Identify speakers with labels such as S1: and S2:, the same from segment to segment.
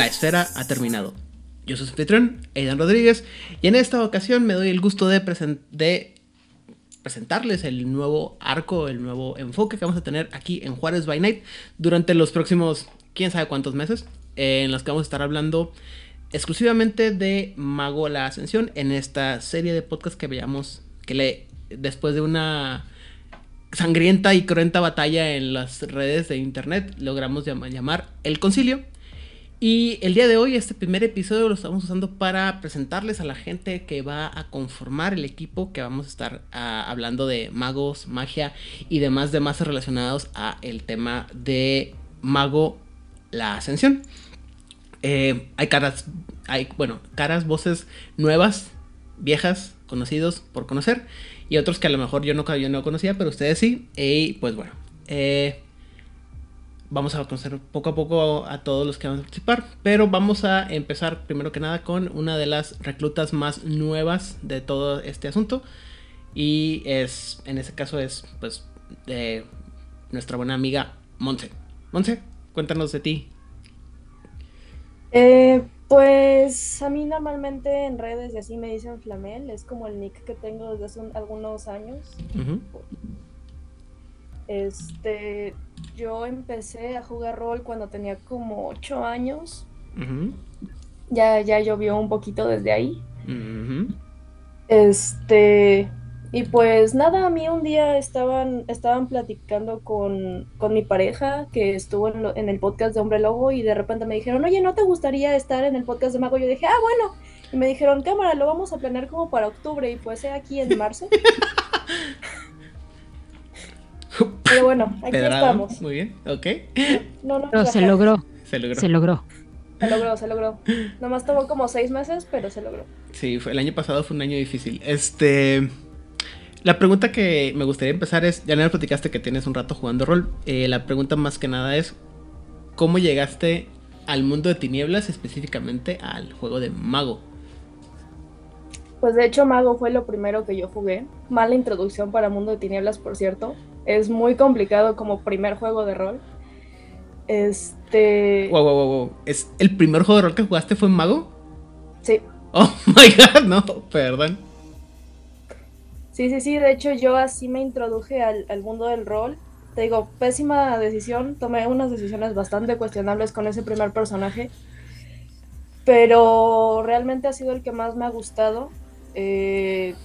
S1: la esfera ha terminado. Yo soy su anfitrión, Aidan Rodríguez, y en esta ocasión me doy el gusto de, presen- de presentarles el nuevo arco, el nuevo enfoque que vamos a tener aquí en Juárez by Night durante los próximos, quién sabe cuántos meses, eh, en los que vamos a estar hablando exclusivamente de Mago la Ascensión en esta serie de podcast que veamos, que le, después de una sangrienta y cruenta batalla en las redes de internet, logramos llama- llamar El Concilio. Y el día de hoy, este primer episodio lo estamos usando para presentarles a la gente que va a conformar el equipo, que vamos a estar ah, hablando de magos, magia y demás demás relacionados a el tema de Mago la Ascensión. Eh, hay caras, hay, bueno, caras, voces nuevas, viejas, conocidos por conocer, y otros que a lo mejor yo no, yo no conocía, pero ustedes sí. Y pues bueno, eh, vamos a conocer poco a poco a todos los que van a participar, pero vamos a empezar primero que nada con una de las reclutas más nuevas de todo este asunto, y es, en este caso es, pues, de nuestra buena amiga Monse. Monse, cuéntanos de ti.
S2: Eh, pues a mí normalmente en redes y así me dicen Flamel, es como el nick que tengo desde hace un- algunos años. Este, yo empecé a jugar rol cuando tenía como 8 años. Ya, ya llovió un poquito desde ahí. Este, y pues nada, a mí un día estaban, estaban platicando con, con mi pareja que estuvo en, lo- en el podcast de Hombre Lobo y de repente me dijeron, oye, ¿no te gustaría estar en el podcast de Mago? Yo dije, ah, bueno. Y me dijeron, cámara, lo vamos a planear como para octubre y pues aquí en marzo. Pero bueno, aquí estamos.
S1: Muy bien, ok.
S2: No, no,
S3: Pero se logró,
S1: Se logró.
S3: se logró.
S2: se logró, se logró. Nomás tomó como seis meses, pero se logró.
S1: Sí, fue, el año pasado fue un año difícil. Este. La pregunta que me gustaría empezar es: ya me platicaste que tienes un rato jugando rol. Eh, la pregunta más que nada es: ¿cómo llegaste al mundo de tinieblas, específicamente al juego de mago?
S2: Pues de hecho Mago fue lo primero que yo jugué. Mala introducción para Mundo de Tinieblas, por cierto. Es muy complicado como primer juego de rol. Este...
S1: Wow, wow, wow, wow. ¿Es el primer juego de rol que jugaste fue mago?
S2: Sí,
S1: Oh my god, no, perdón.
S2: sí, sí, sí. De hecho yo así me introduje al, al mundo del rol. Te digo, pésima decisión. Tomé unas decisiones bastante cuestionables con ese primer personaje. Pero realmente ha sido el que más me ha gustado. Eh,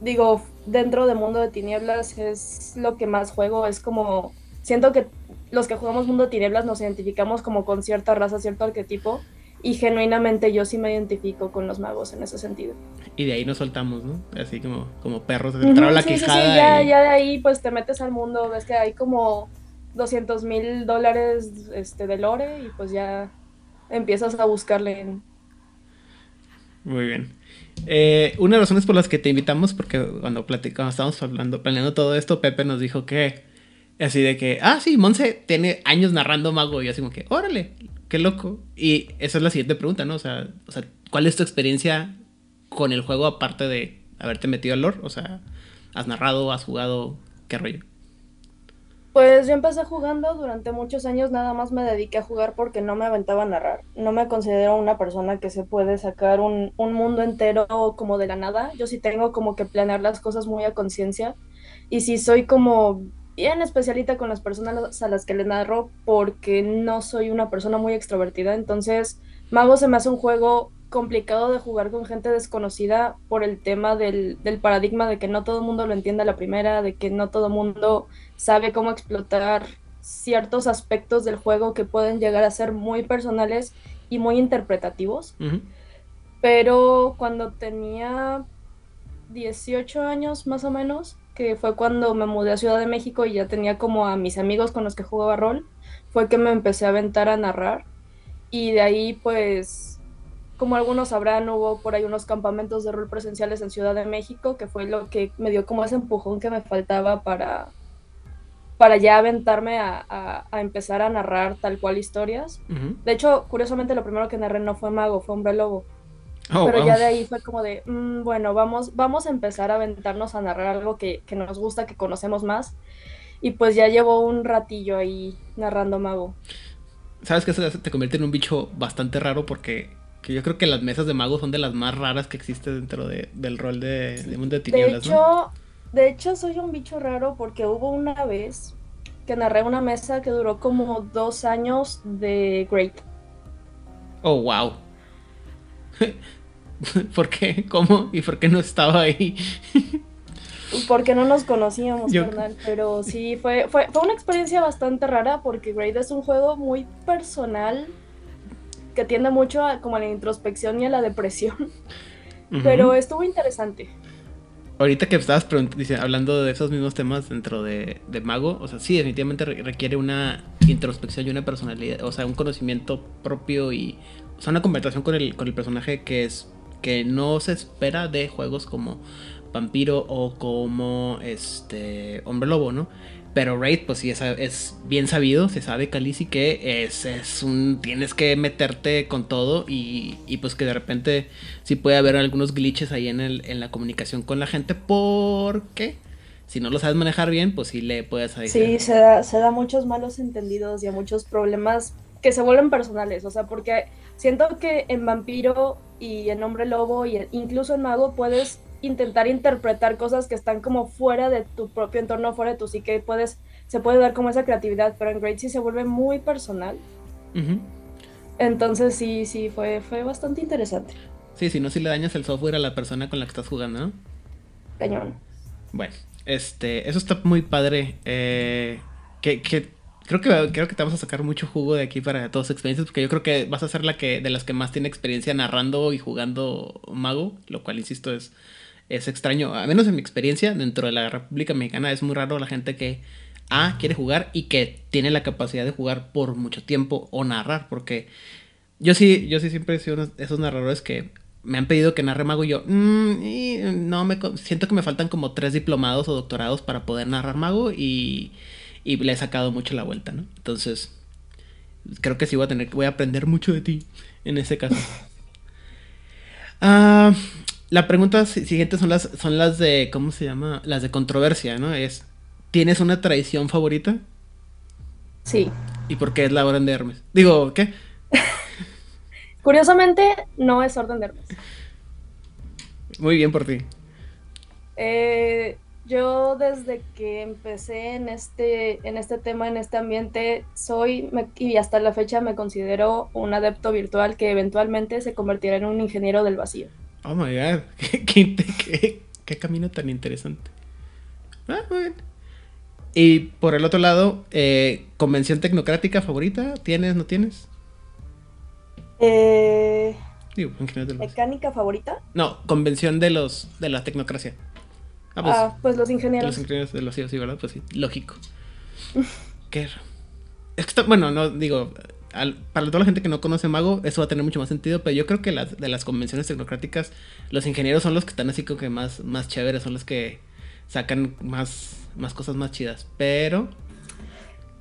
S2: digo, dentro de Mundo de Tinieblas es lo que más juego. Es como. Siento que los que jugamos Mundo de Tinieblas nos identificamos como con cierta raza, cierto arquetipo. Y genuinamente yo sí me identifico con los magos en ese sentido.
S1: Y de ahí nos soltamos, ¿no? Así como, como perros. Se traba la
S2: sí, sí, sí,
S1: quijada.
S2: ya,
S1: y-
S2: ya de ahí pues te metes al mundo, ves que hay como 200 mil dólares este, de lore y pues ya empiezas a buscarle en...
S1: Muy bien. Eh, una de las razones por las que te invitamos, porque cuando platicamos, estábamos hablando, planeando todo esto, Pepe nos dijo que, así de que, ah, sí, Monse tiene años narrando mago, y así como que, órale, qué loco. Y esa es la siguiente pregunta, ¿no? O sea, o sea, ¿cuál es tu experiencia con el juego aparte de haberte metido al lore? O sea, ¿has narrado, has jugado, qué rollo?
S2: Pues yo empecé jugando durante muchos años, nada más me dediqué a jugar porque no me aventaba a narrar. No me considero una persona que se puede sacar un, un mundo entero como de la nada. Yo sí tengo como que planear las cosas muy a conciencia. Y sí soy como bien especialita con las personas a las que le narro porque no soy una persona muy extrovertida. Entonces, Mago se me hace un juego complicado de jugar con gente desconocida por el tema del, del paradigma de que no todo el mundo lo entiende a la primera, de que no todo el mundo sabe cómo explotar ciertos aspectos del juego que pueden llegar a ser muy personales y muy interpretativos. Pero cuando tenía 18 años más o menos, que fue cuando me mudé a Ciudad de México y ya tenía como a mis amigos con los que jugaba rol, fue que me empecé a aventar a narrar. Y de ahí pues, como algunos sabrán, hubo por ahí unos campamentos de rol presenciales en Ciudad de México, que fue lo que me dio como ese empujón que me faltaba para, para ya aventarme a, a- a empezar a narrar tal cual historias. De hecho, curiosamente lo primero que narré no fue Mago, fue Hombre Lobo.
S1: Oh,
S2: Pero
S1: wow.
S2: ya de ahí fue como de, "Mm, bueno, vamos, vamos a empezar a aventarnos a narrar algo que, que nos gusta, que conocemos más. Y pues ya llevo un ratillo ahí narrando Mago.
S1: sabes que eso te convierte en un bicho bastante raro porque que yo creo que las mesas de magos son de las más raras que existen dentro de, del rol de, de Mundo de Tinieblas.
S2: De hecho, de hecho, soy un bicho raro porque hubo una vez que narré una mesa que duró como dos años de Great.
S1: Oh, wow. ¿Por qué? ¿Cómo? ¿Y por qué no estaba ahí?
S2: porque no nos conocíamos, carnal. Pero sí, fue, fue, fue una experiencia bastante rara porque Great es un juego muy personal que tiende mucho a, como a la introspección y a la depresión. Pero estuvo interesante.
S1: Ahorita que estabas hablando de esos mismos temas dentro de, de, Mago, o sea, sí, definitivamente requiere una introspección y una personalidad, o sea, un conocimiento propio y, o sea, una conversación con el, con el personaje que es, que no se espera de juegos como Vampiro o como, este, Hombre Lobo, ¿no? Pero Raid, pues sí, es, bien sabido, se sabe Calici que es, es, un. Tienes que meterte con todo y, y, pues que de repente sí puede haber algunos glitches ahí en, el, en la comunicación con la gente porque si no lo sabes manejar bien, pues sí le puedes
S2: decir. Sí, se da, se da muchos malos entendidos y a muchos problemas que se vuelven personales, o sea, porque siento que en Vampiro y en Hombre Lobo y incluso en Mago puedes intentar interpretar cosas que están como fuera de tu propio entorno, fuera de tu psique, puedes, se puede dar como esa creatividad, pero en Great sí se vuelve muy personal. Entonces sí, sí, fue, fue bastante interesante.
S1: Sí, si no, si le dañas el software a la persona con la que estás jugando, ¿no?
S2: Cañón.
S1: Bueno, este, eso está muy padre. Eh, que, que creo que creo que te vamos a sacar mucho jugo de aquí para todas experiencias, porque yo creo que vas a ser la que de las que más tiene experiencia narrando y jugando mago, lo cual insisto es es extraño, a menos en mi experiencia, dentro de la República Mexicana es muy raro la gente que A quiere jugar y que tiene la capacidad de jugar por mucho tiempo o narrar, porque yo sí, yo sí siempre he sido esos narradores que me han pedido que narre mago y yo, mm, y no me siento que me faltan como tres diplomados o doctorados para poder narrar mago y, y le he sacado mucho la vuelta, ¿no? Entonces, creo que sí voy a tener, voy a aprender mucho de ti en ese caso. Ah, la pregunta siguiente son las, son las de, ¿cómo se llama? Las de controversia, ¿no? Es, ¿tienes una tradición favorita?
S2: Sí.
S1: ¿Y por qué es la Orden de Hermes? Digo, ¿qué?
S2: Curiosamente, no es Orden de Hermes.
S1: Muy bien por ti.
S2: Eh, yo desde que empecé en este, en este tema, en este ambiente, soy y hasta la fecha me considero un adepto virtual que eventualmente se convertirá en un ingeniero del vacío.
S1: Oh my god, qué, qué, camino tan interesante. Ah, muy bien. Y por el otro lado, eh, ¿convención tecnocrática favorita? ¿Tienes, no tienes?
S2: Eh, ¿Mecánica favorita?
S1: No, convención de los de la tecnocracia.
S2: Ah, pues, ah, pues los ingenieros.
S1: Los ingenieros de los sí, ¿verdad? Pues sí, lógico. qué Es que está, bueno, no digo, para toda la gente que no conoce Mago, eso va a tener mucho más sentido, pero yo creo que las, de las convenciones tecnocráticas, los ingenieros son los que están así como que más, más chéveres, son los que sacan más, más cosas más chidas, pero...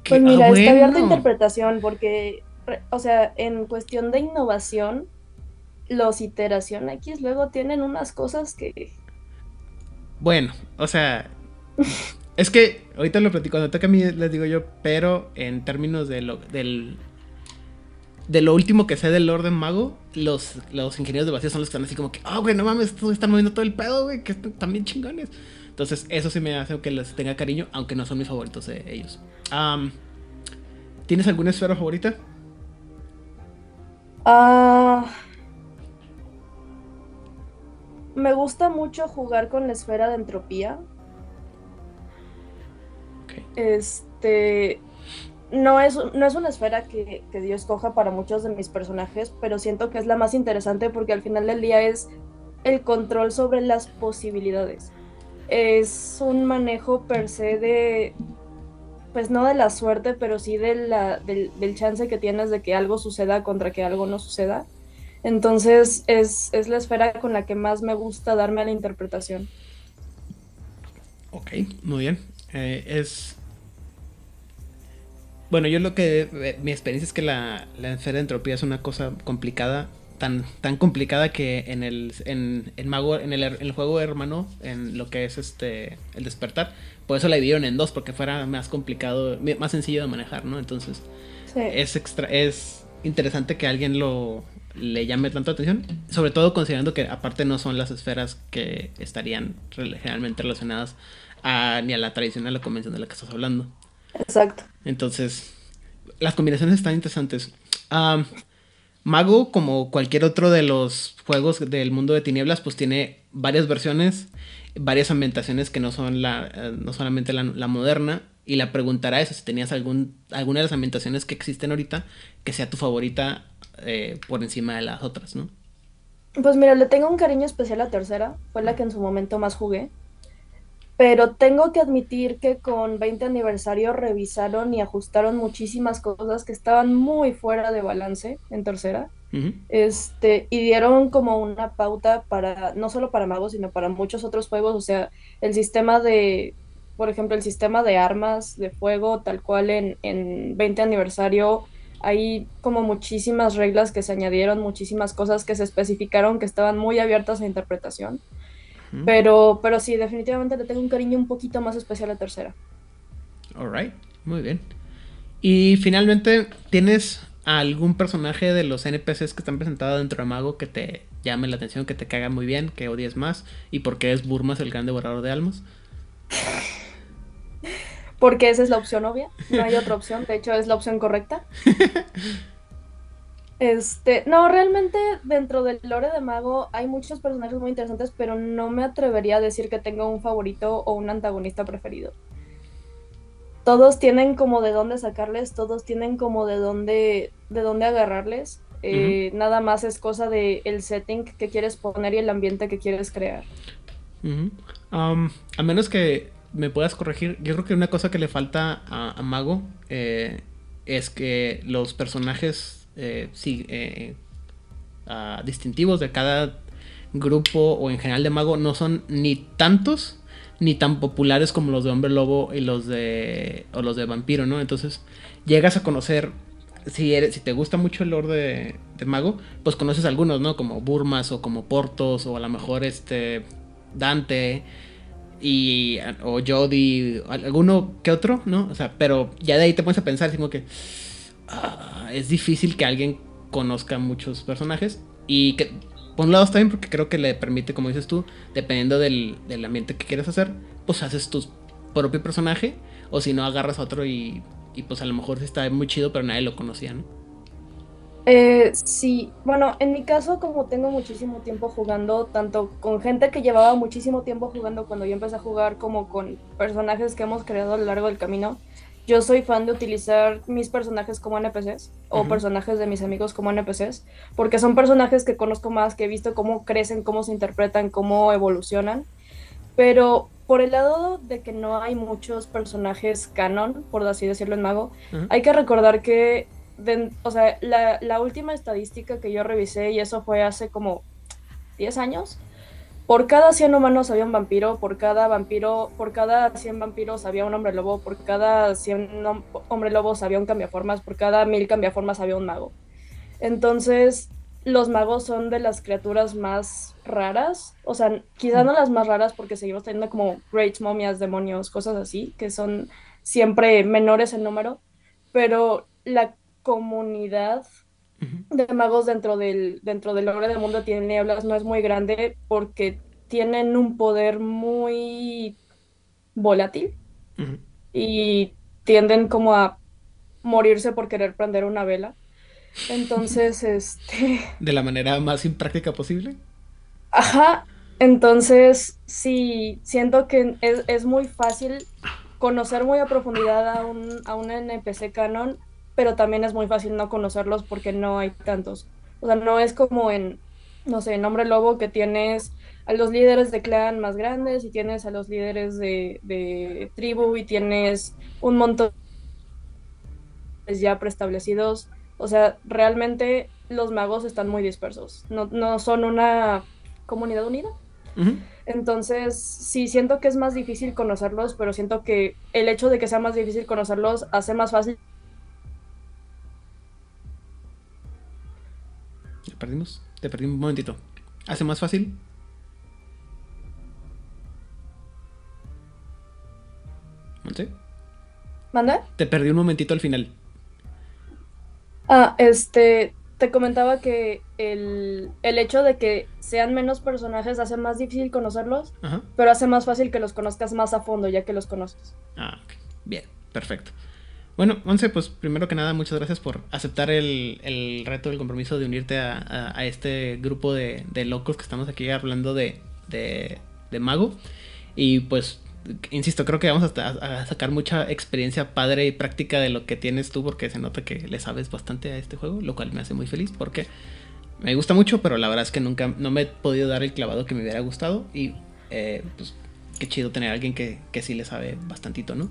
S2: pues mira, ah, está abierta interpretación, porque, o sea, en cuestión de innovación, los iteración X luego tienen unas cosas que...
S1: Bueno, o sea, es que ahorita lo platico, cuando toca a mí les digo yo, pero en términos de lo, del de lo último que sé del orden mago, los, los ingenieros de vacío son los que están así como que, ah, güey, no mames, están moviendo todo el pedo, güey, que están bien chingones. Entonces, eso sí me hace que les tenga cariño, aunque no son mis favoritos de ellos. ¿Tienes alguna esfera favorita?
S2: Ah. me gusta mucho jugar con la esfera de entropía. Este no es, no es una esfera que, que, Dios coja para muchos de mis personajes, pero siento que es la más interesante porque al final del día es el control sobre las posibilidades. Es un manejo per se de, pues no de la suerte, pero sí de la, del, del, chance que tienes de que algo suceda contra que algo no suceda. Entonces es, es la esfera con la que más me gusta darme a la interpretación.
S1: Ok, muy bien. Eh, es bueno, yo lo que. Eh, mi experiencia es que la, la esfera de entropía es una cosa complicada. Tan, tan complicada que en el, en, en Mago, en el, en el juego hermano, en lo que es este el despertar, por eso la dividieron en dos, porque fuera más complicado, más sencillo de manejar, ¿no? Entonces, es, extra, es interesante que alguien lo le llame tanto atención, sobre todo considerando que aparte no son las esferas que estarían generalmente relacionadas a, ni a la a la convención de la que estás hablando.
S2: Exacto.
S1: Entonces, las combinaciones están interesantes. Mago, como cualquier otro de los juegos del mundo de tinieblas, pues tiene varias versiones, varias ambientaciones que no son la, eh, no solamente la, moderna. Y la preguntará eso, si tenías algún, alguna de las ambientaciones que existen ahorita que sea tu favorita eh, por encima de las otras, ¿no?
S2: Pues mira, le tengo un cariño especial a tercera, fue la que en su momento más jugué. Pero tengo que admitir que con 20 aniversario revisaron y ajustaron muchísimas cosas que estaban muy fuera de balance en tercera. Este, y dieron como una pauta para, no solo para magos, sino para muchos otros juegos. O sea, el sistema de, por ejemplo, el sistema de armas de fuego, tal cual en, en 20 aniversario, hay como muchísimas reglas que se añadieron, muchísimas cosas que se especificaron que estaban muy abiertas a interpretación. Pero, pero sí, definitivamente le tengo un cariño un poquito más especial a tercera.
S1: Alright, muy bien. Y finalmente, ¿tienes algún personaje de los NPCs que están presentados dentro de Mago que te llame la atención, que te caiga muy bien, que odies más? ¿Y por qué es Burmas el gran devorador de almas?
S2: Porque esa es la opción obvia, no hay otra opción, de hecho es la opción correcta. Este, no, realmente dentro del lore de Mago hay muchos personajes muy interesantes, pero no me atrevería a decir que tengo un favorito o un antagonista preferido. Todos tienen como de dónde sacarles, todos tienen como de dónde, de dónde agarrarles. Eh, nada más es cosa de el setting que quieres poner y el ambiente que quieres crear.
S1: a menos que me puedas corregir, yo creo que una cosa que le falta a, Mago eh, es que los personajes eh, eh, distintivos de cada grupo o en general de mago no son ni tantos ni tan populares como los de hombre lobo y los de o los de vampiro, ¿no? Entonces llegas a conocer si eres, si te gusta mucho el lore de, mago, pues conoces algunos, ¿no? Como Burmas o como Portos o a lo mejor este Dante y o Jody, alguno que otro, ¿no? O sea, pero ya de ahí te pones a pensar, como que Ah, es difícil que alguien conozca muchos personajes. Y que, por un lado está bien porque creo que le permite, como dices tú, dependiendo del, ambiente que quieres hacer, pues haces tu propio personaje. O si no, agarras otro y, y pues a lo mejor está muy chido, pero nadie lo conocía, ¿no?
S2: Eh, sí, bueno, en mi caso, como tengo muchísimo tiempo jugando, tanto con gente que llevaba muchísimo tiempo jugando cuando yo empecé a jugar, como con personajes que hemos creado a lo largo del camino, yo soy fan de utilizar mis personajes como NPCs o personajes de mis amigos como NPCs, porque son personajes que conozco más, que he visto cómo crecen, cómo se interpretan, cómo evolucionan. Pero por el lado de que no hay muchos personajes canon, por así decirlo en Mago, hay que recordar que, o sea, la, la última estadística que yo revisé, y eso fue hace como 10 años, por cada 100 humanos había un vampiro, por cada vampiro, por cada 100 vampiros había un hombre lobo, por cada 100 hombre lobos había un cambiaformas, por cada 1000 cambiaformas había un mago. Entonces, los magos son de las criaturas más raras, o sea, quizás no las más raras porque seguimos teniendo como greats, momias, demonios, cosas así, que son siempre menores en número, pero la comunidad de magos dentro del, dentro del lore del mundo tienen nieblas no es muy grande porque tienen un poder muy volátil y tienden como a morirse por querer prender una vela. Entonces, este...
S1: De la manera más impráctica posible.
S2: Ajá, entonces sí, siento que es, es muy fácil conocer muy a profundidad a un, a un NPC canon pero también es muy fácil no conocerlos porque no hay tantos. O sea, no es como en, no sé, en Hombre Lobo que tienes a los líderes de clan más grandes y tienes a los líderes de, tribu y tienes un montón de ya preestablecidos. O sea, realmente los magos están muy dispersos. No, son una comunidad unida. Entonces, sí, siento que es más difícil conocerlos, pero siento que el hecho de que sea más difícil conocerlos hace más fácil
S1: perdimos? Te perdí un momentito. ¿Hace más fácil?
S2: ¿Manda?
S1: Te perdí un momentito al final.
S2: Ah, este, te comentaba que el, hecho de que sean menos personajes hace más difícil conocerlos, pero hace más fácil que los conozcas más a fondo ya que los conoces.
S1: Ah, ok. Bien, perfecto. Bueno, Once, pues primero que nada, muchas gracias por aceptar el, reto, el compromiso de unirte a, este grupo de, locos que estamos aquí hablando de, de, de Mago. Y pues insisto, creo que vamos a, sacar mucha experiencia padre y práctica de lo que tienes tú, porque se nota que le sabes bastante a este juego, lo cual me hace muy feliz, porque me gusta mucho, pero la verdad es que nunca, no me he podido dar el clavado que me hubiera gustado, y eh, pues qué chido tener a alguien que, que sí le sabe bastantito, ¿no?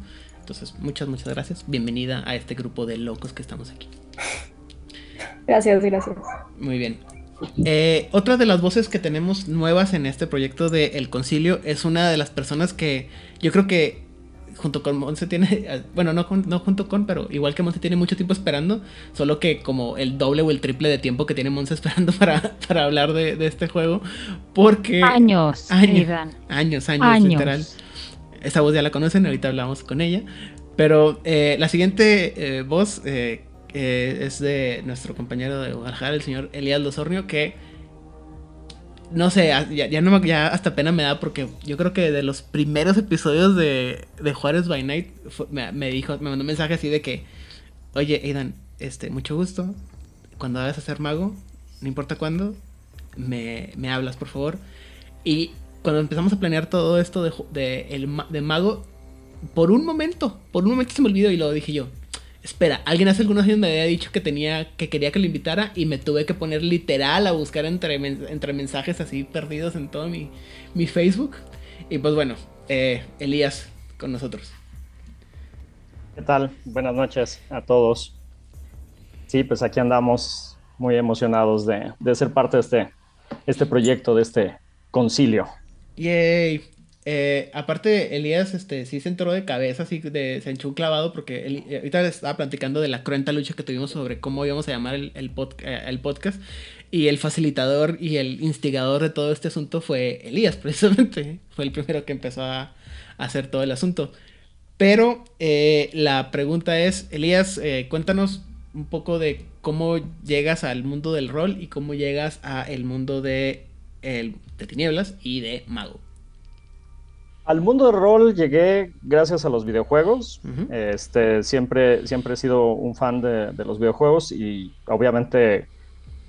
S1: Entonces, muchas, muchas gracias. Bienvenida a este grupo de locos que estamos aquí.
S2: Gracias, gracias.
S1: Muy bien. Eh, otra de las voces que tenemos nuevas en este proyecto de El Concilio es una de las personas que yo creo que junto con Monse tiene, bueno, no, no junto con, pero igual que Monse tiene mucho tiempo esperando, solo que como el doble o el triple de tiempo que tiene Monse esperando para, para hablar de, este juego, porque...
S3: Años,
S1: años, años, años, literal. Esa voz ya la conocen, ahorita hablamos con ella. Pero eh, la siguiente eh, voz es de nuestro compañero de Guadalajara, el señor Elías Losornio, que no sé, ya, no, ya hasta pena me da porque yo creo que de los primeros episodios de, de Juárez by Night me, dijo, me mandó un mensaje así de que, oye, Aidan, este, mucho gusto, cuando vayas a ser mago, no importa cuándo, me, me hablas, por favor. Y cuando empezamos a planear todo esto de, el, de mago, por un momento, por un momento se me olvidó y lo dije yo, Espera, alguien hace algunos años me había dicho que tenía, que quería que lo invitara y me tuve que poner literal a buscar entre, entre mensajes así perdidos en todo mi, mi Facebook. Y pues bueno, eh, Elías con nosotros.
S4: ¿Qué tal? Buenas noches a todos. Sí, pues aquí andamos muy emocionados de, de ser parte de este, este proyecto, de este concilio.
S1: Yay. Eh, aparte, Elías este, sí se entró de cabeza, así de, se echó un clavado porque eh, ahorita estaba platicando de la cruenta lucha que tuvimos sobre cómo íbamos a llamar el, el, eh, el, podcast. Y el facilitador y el instigador de todo este asunto fue Elías, precisamente. Fue el primero que empezó a, hacer todo el asunto. Pero la pregunta es, Elías, cuéntanos un poco de cómo llegas al mundo del rol y cómo llegas al mundo de, de tinieblas y de mago.
S4: Al mundo del rol llegué gracias a los videojuegos. este, siempre, siempre he sido un fan de, los videojuegos y obviamente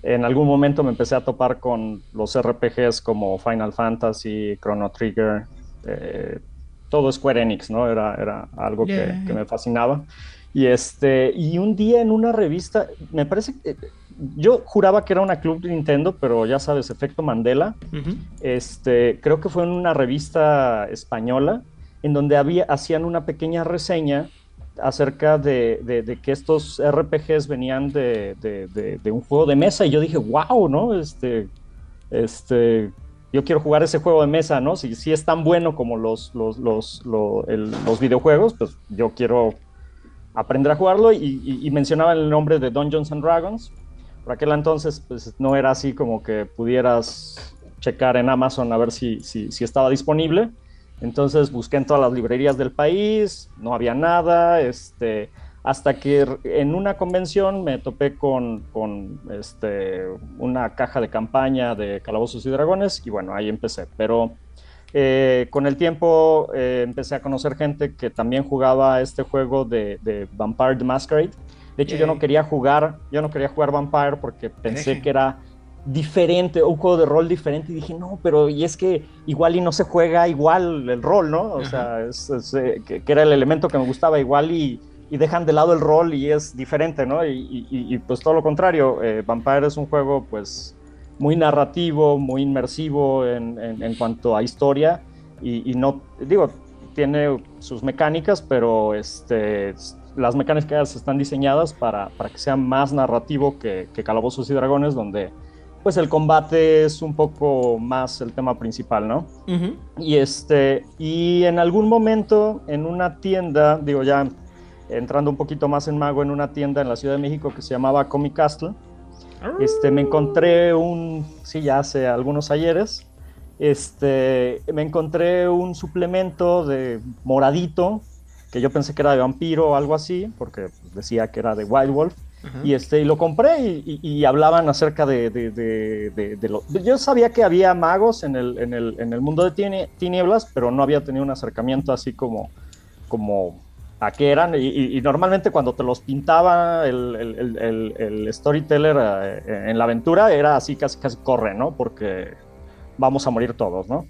S4: en algún momento me empecé a topar con los RPGs como Final Fantasy, Chrono Trigger, eh, todo Square Enix, ¿no? Era, era algo que, que, me fascinaba. Y, este, y un día en una revista, me parece que yo juraba que era una club de Nintendo, pero ya sabes, efecto Mandela. este, creo que fue en una revista española en donde había, hacían una pequeña reseña acerca de, que estos RPGs venían de, un juego de mesa y yo dije, wow, ¿no? Este, este, yo quiero jugar ese juego de mesa, ¿no? Si, si es tan bueno como los, los, los, los videojuegos, pues yo quiero aprender a jugarlo y, y, mencionaba el nombre de Dungeons and Dragons por aquel entonces, pues no era así como que pudieras checar en Amazon a ver si, si, si estaba disponible. Entonces busqué en todas las librerías del país, no había nada, este, hasta que en una convención me topé con, con este, una caja de campaña de Calabozos y Dragones y bueno, ahí empecé. Pero eh, con el tiempo eh, empecé a conocer gente que también jugaba este juego de, de Vampire the Masquerade de hecho, yo no quería jugar, yo no quería jugar Vampire porque pensé que era diferente, un juego de rol diferente, y dije, no, pero y es que igual y no se juega igual el rol, ¿no? O sea, eh, que, era el elemento que me gustaba igual y, dejan de lado el rol y es diferente, ¿no? Y, pues todo lo contrario, eh, Vampire es un juego pues muy narrativo, muy inmersivo en, en cuanto a historia y, no, digo, tiene sus mecánicas, pero este, las mecánicas están diseñadas para, para que sea más narrativo que, que, Calabozos y Dragones, donde pues el combate es un poco más el tema principal, ¿no? Y este, y en algún momento en una tienda, digo ya entrando un poquito más en mago, en una tienda en la Ciudad de México que se llamaba Comic Castle, este, me encontré un, sí, ya hace algunos ayeres, este, me encontré un suplemento de moradito que yo pensé que era de vampiro o algo así, porque decía que era de Wild Wolf. Y, este, y lo compré y, hablaban acerca de, de, lo... Yo sabía que había magos en el, en el, en el mundo de tinieblas, pero no había tenido un acercamiento así como, como a qué eran. Y, normalmente cuando te los pintaba el, el, el, storyteller eh, en la aventura era así casi casi corre, ¿no? Porque vamos a morir todos, ¿no?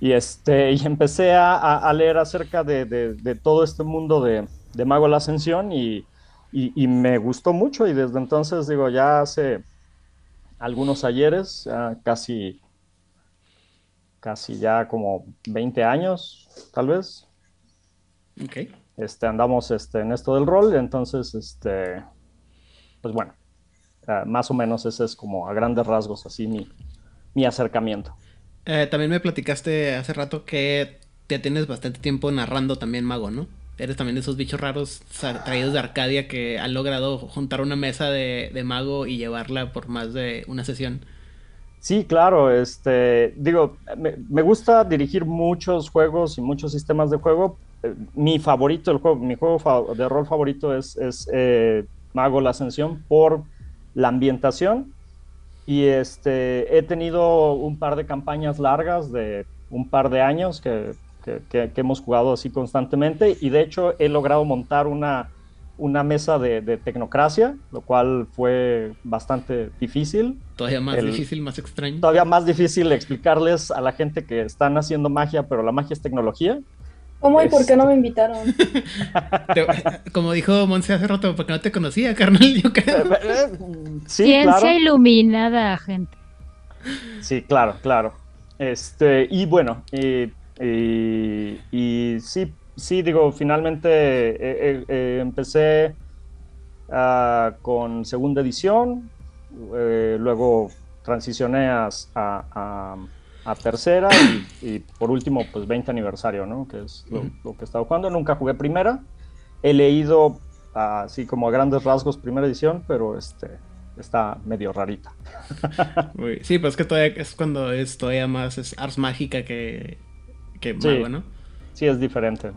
S4: Y, este, y empecé a, a leer acerca de, todo este mundo de, Mago la Ascensión y, y, me gustó mucho y desde entonces digo, ya hace algunos ayeres, casi, casi ya como 20 años, tal vez. Este, andamos este, en esto del rol, entonces, este, pues bueno, más o menos ese es como a grandes rasgos así mi, mi acercamiento.
S1: Eh, también me platicaste hace rato que ya tienes bastante tiempo narrando también mago, ¿no? Eres también de esos bichos raros traídos de Arcadia que han logrado juntar una mesa de, mago y llevarla por más de una sesión.
S4: Sí, claro, este, digo, me, gusta dirigir muchos juegos y muchos sistemas de juego. Eh, mi favorito, el juego, mi juego de rol favorito es, es eh, Mago la Ascensión por la ambientación y este, he tenido un par de campañas largas de un par de años que, que, hemos jugado así constantemente y de hecho he logrado montar una, una mesa de, tecnocracia, lo cual fue bastante difícil.
S1: Todavía más difícil, más extraño.
S4: Todavía más difícil explicarles a la gente que están haciendo magia, pero la magia es tecnología.
S2: ¿Cómo y por qué no me invitaron?
S1: como dijo Monse hace rato, porque no te conocía, carnal, yo creo. Eh, eh,
S3: sí, Ciencia iluminada, gente.
S4: Sí, claro, claro. Este, y bueno, y, sí, sí, digo, finalmente eh, empecé ah, con segunda edición, luego transicioné a a tercera y, por último, pues 20 aniversario, ¿no? Que es lo, que he estado jugando. Nunca jugué primera. He leído así como a grandes rasgos primera edición, pero este está medio rarita.
S1: sí, pues que todavía es cuando es todavía más es Ars Mágica que, que Mago, ¿no?
S4: Sí, es diferente.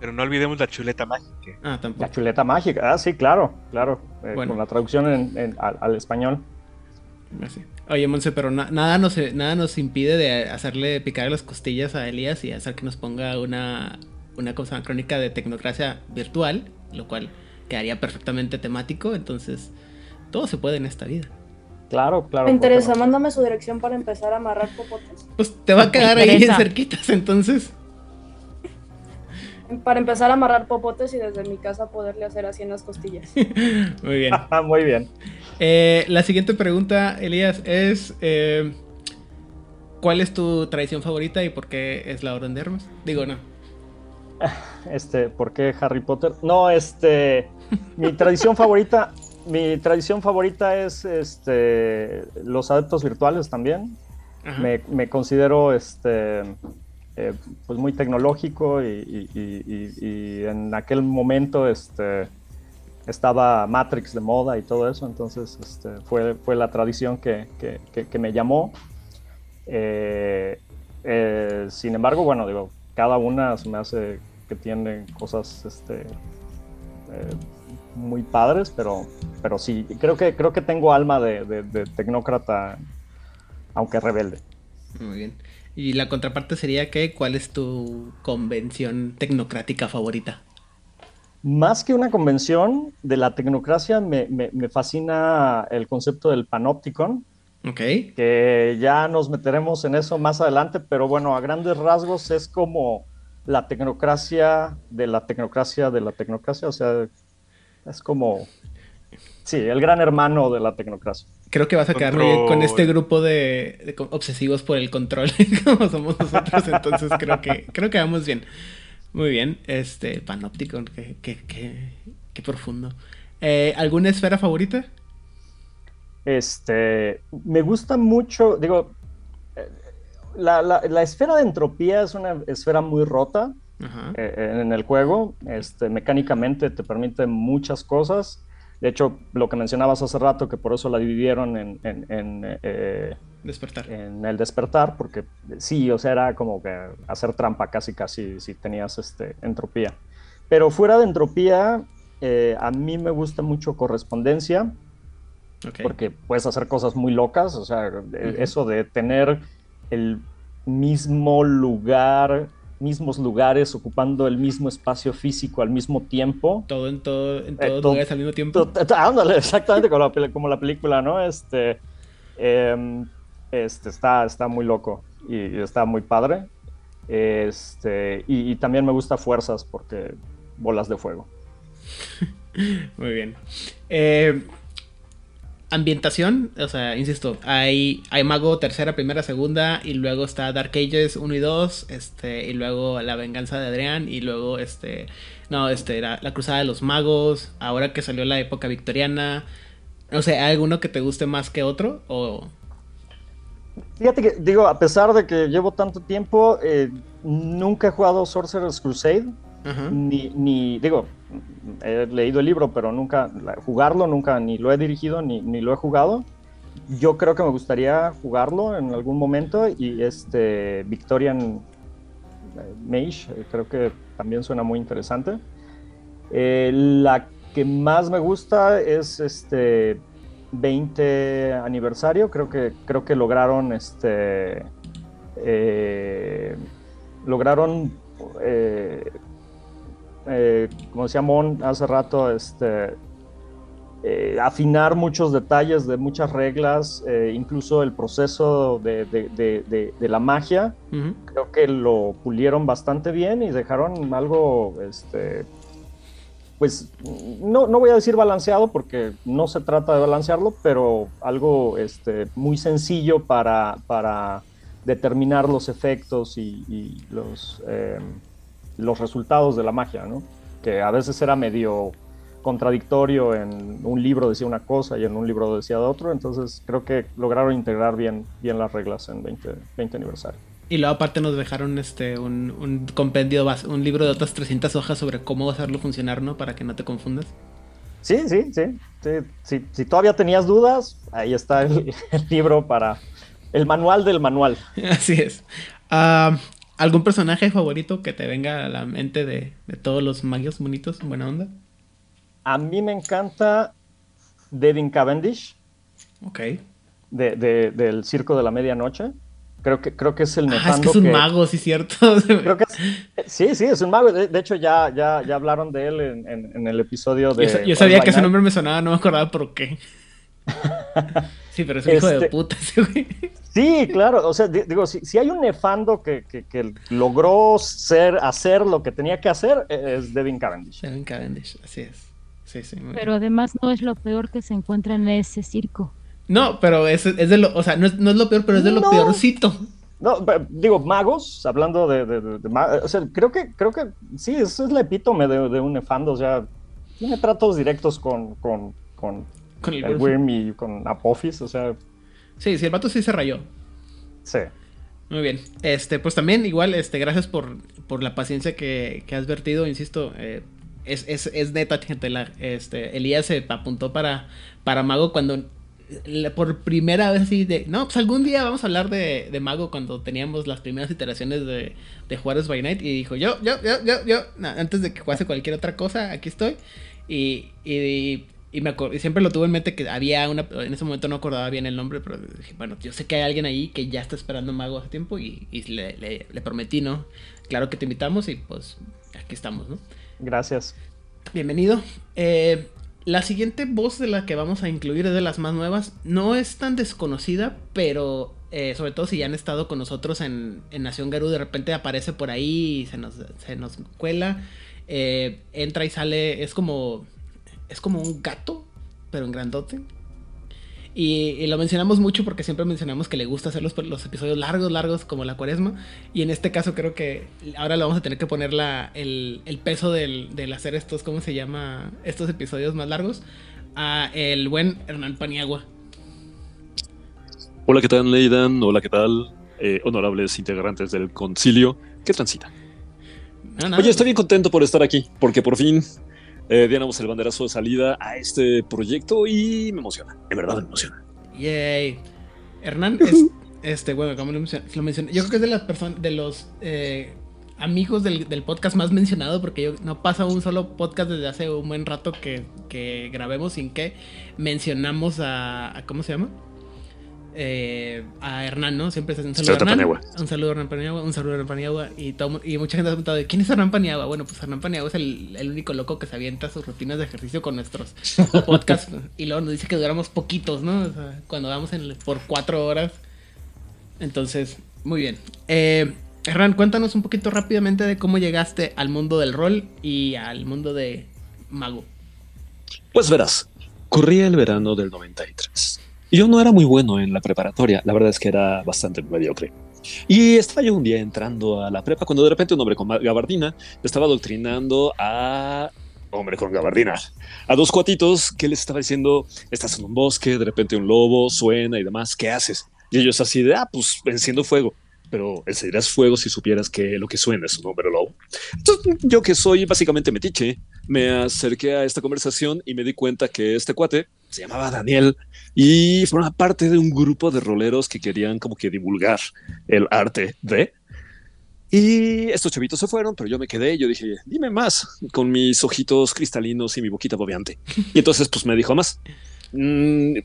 S5: Pero no olvidemos la chuleta mágica.
S4: Ah, tampoco. La chuleta mágica, ah, sí, claro, claro. Eh, con la traducción al, español.
S1: Así. Oye, Monse, pero nada, nos, nada nos impide de hacerle picar las costillas a Elías y hacer que nos ponga una, una cosa crónica de tecnocracia virtual, lo cual quedaría perfectamente temático. Entonces, todo se puede en esta vida.
S4: Claro, claro.
S2: Me interesa, mándame su dirección para empezar a amarrar popotes.
S1: Pues te va a quedar ahí cerquitas, entonces
S2: para empezar a amarrar popotes y desde mi casa poderle hacer así en las costillas.
S1: Muy bien.
S4: Muy bien.
S1: Eh, la siguiente pregunta, Elías, es eh, ¿cuál es tu tradición favorita y por qué es la Orden de Hermes? Digo, no.
S4: Este, ¿por qué Harry Potter? No, este, mi tradición favorita, mi tradición favorita es este, los adeptos virtuales también. Me, me, considero este eh, pues muy tecnológico y, en aquel momento este, estaba Matrix de moda y todo eso, entonces este, fue, fue la tradición que, me llamó. Eh, eh, sin embargo, bueno, digo, cada una se me hace que tiene cosas este, muy padres, pero, pero sí, creo que, creo que tengo alma de, de tecnócrata, aunque rebelde.
S1: Muy bien. Y la contraparte sería que, ¿cuál es tu convención tecnocrática favorita?
S4: Más que una convención de la tecnocracia, me, fascina el concepto del panopticon.
S1: Ok.
S4: Que ya nos meteremos en eso más adelante, pero bueno, a grandes rasgos es como la tecnocracia de la tecnocracia de la tecnocracia. O sea, es como. Sí, el gran hermano de la tecnocracia
S1: creo que vas a quedar bien con este grupo de, obsesivos por el control, como somos nosotros, entonces creo que, creo que vamos bien. Muy bien, este, Panopticon, qué, qué, qué, profundo. Eh, ¿Alguna esfera favorita?
S4: Este, me gusta mucho, digo, eh, la, la, esfera de entropía es una esfera muy rota eh, en el juego. Este, mecánicamente te permite muchas cosas. De hecho, lo que mencionabas hace rato, que por eso la dividieron en,
S1: eh, despertar.
S4: en el despertar, porque sí, o sea, era como que hacer trampa casi, casi si tenías este, entropía. Pero fuera de entropía, eh, a mí me gusta mucho correspondencia, porque puedes hacer cosas muy locas, o sea, eso de tener el mismo lugar, mismos lugares ocupando el mismo espacio físico al mismo tiempo.
S1: Todo en todo, en todos lugares al mismo tiempo.
S4: Ándale, exactamente como la, como la película, ¿no? Este, em, este está, está muy loco y, está muy padre. Este, y, también me gusta fuerzas porque bolas de fuego.
S1: muy bien. Eh, ambientación, o sea, insisto, hay, hay Mago tercera, primera, segunda, y luego está Dark Ages 1 y 2, este, y luego La venganza de Adrián, y luego este, no, este, la, la Cruzada de los Magos, ahora que salió la época victoriana, no sé, ¿hay alguno que te guste más que otro? O...
S4: Fíjate que, digo, a pesar de que llevo tanto tiempo, eh, nunca he jugado Sorcerer's Crusade, ni, ni, digo, he leído el libro, pero nunca jugarlo, nunca ni lo he dirigido ni, ni, lo he jugado. Yo creo que me gustaría jugarlo en algún momento y este Victorian eh, Mage eh, creo que también suena muy interesante. Eh, la que más me gusta es este 20 aniversario, creo que creo que lograron este lograron eh, como decía Mon hace rato, este, eh, afinar muchos detalles de muchas reglas, eh, incluso el proceso de, la magia, creo que lo pulieron bastante bien y dejaron algo, este, pues no, no, voy a decir balanceado porque no se trata de balancearlo, pero algo este, muy sencillo para, para determinar los efectos y, los los resultados de la magia, ¿no? Que a veces era medio contradictorio en un libro decía una cosa y en un libro decía otro, entonces creo que lograron integrar bien, bien las reglas en 20, 20 aniversario.
S1: Y luego aparte nos dejaron este un, un compendio, un libro de otras 300 hojas sobre cómo hacerlo funcionar, ¿no? Para que no te confundas.
S4: Sí, sí, sí. sí, Si todavía tenías dudas, ahí está el, libro para el manual del manual.
S1: Así es. Ah, ¿Algún personaje favorito que te venga a la mente de, todos los magios bonitos? Buena onda.
S4: A mí me encanta Devin Cavendish.
S1: Ok.
S4: De, del Circo de la Medianoche. Creo que, creo que es el nefando.
S1: Ah, es que es un mago, sí, cierto.
S4: sí, sí, es un mago. De, hecho, ya, ya, ya hablaron de él en, el episodio de.
S1: Yo, sabía que ese nombre me sonaba, no me acordaba por qué. sí, pero es un hijo de este, puta ese güey.
S4: Sí, claro, o sea, digo, si, hay un nefando que, logró ser, hacer lo que tenía que hacer, e, es Devin Cavendish.
S1: Devin Cavendish, así es. Sí, sí,
S3: pero además no es lo peor que se encuentra en ese circo.
S1: No, pero es, es de lo, o sea, no es, lo peor, pero es de lo peorcito.
S4: No, digo, magos, hablando de, de, magos, o sea, creo que, creo que sí, eso es la epítome de, un nefando, o sea, tiene tratos directos con, con, con, el, el y con Apophis, o sea,
S1: Sí, sí, el vato sí se rayó.
S4: Sí.
S1: Muy bien. Este, pues también, igual, este, gracias por, por la paciencia que, que has vertido, insisto. Eh, es, es, es, neta, gente. La, este, Elías se apuntó para, para Mago cuando por primera vez así de. No, pues algún día vamos a hablar de, de Mago cuando teníamos las primeras iteraciones de, de Juárez by Night. Y dijo, yo, yo, yo, yo, yo. antes de que jugase cualquier otra cosa, aquí estoy. Y, y y, me siempre lo tuve en mente que había una. En ese momento no acordaba bien el nombre, pero dije, bueno, yo sé que hay alguien ahí que ya está esperando Mago hace tiempo y, le, prometí, ¿no? Claro que te invitamos y pues aquí estamos, ¿no?
S4: Gracias.
S1: Bienvenido. Eh, la siguiente voz de la que vamos a incluir es de las más nuevas. No es tan desconocida, pero eh, sobre todo si ya han estado con nosotros en, Nación Garú, de repente aparece por ahí y se nos, se nos cuela. Eh, entra y sale, es como es como un gato, pero en grandote. Y, lo mencionamos mucho porque siempre mencionamos que le gusta hacer los, episodios largos, largos como la cuaresma. Y en este caso creo que ahora le vamos a tener que poner el, peso del, hacer estos, ¿cómo se llama? Estos episodios más largos. A el buen Hernán Paniagua.
S6: Hola, ¿qué tal, Leidan? Hola, ¿qué tal? Eh, honorables integrantes del concilio. ¿Qué transita? Oye, estoy bien contento por estar aquí, porque por fin eh, el banderazo de salida a este proyecto y me emociona, en verdad me emociona.
S1: Yay. Hernán, este, bueno, como lo mencioné, yo creo que es de las personas, de los, eh, amigos del, podcast más mencionado, porque yo, no pasa un solo podcast desde hace un buen rato que, grabemos sin que mencionamos a, ¿Cómo se llama? Eh, a Hernán, ¿no? Siempre es un saludo a Hernán. Un saludo a Hernán Paniagua, un saludo a Hernán Paniagua. Y, y mucha gente ha preguntado, ¿quién es Hernán Paniagua? Bueno, pues Hernán Paniagua es el, el, único loco que se avienta sus rutinas de ejercicio con nuestros podcasts. y luego nos dice que duramos poquitos, ¿no? O sea, cuando vamos en, por cuatro horas. Entonces, muy bien. Eh, Hernán, cuéntanos un poquito rápidamente de cómo llegaste al mundo del rol y al mundo de mago.
S6: Pues verás, corría el verano del 93. Yo no era muy bueno en la preparatoria, la verdad es que era bastante mediocre. Y estaba yo un día entrando a la prepa cuando de repente un hombre con gabardina estaba adoctrinando a hombre con gabardina, a dos cuatitos que les estaba diciendo, estás en un bosque, de repente un lobo suena y demás, ¿qué haces? Y ellos así de, ah, pues enciendo fuego pero encenderás fuego si supieras que lo que suena es un hombre lobo. Yo que soy básicamente metiche, me acerqué a esta conversación y me di cuenta que este cuate se llamaba Daniel y forma parte de un grupo de roleros que querían como que divulgar el arte de. Y estos chavitos se fueron, pero yo me quedé yo dije, dime más, con mis ojitos cristalinos y mi boquita bobeante. Y entonces pues me dijo más. Mm,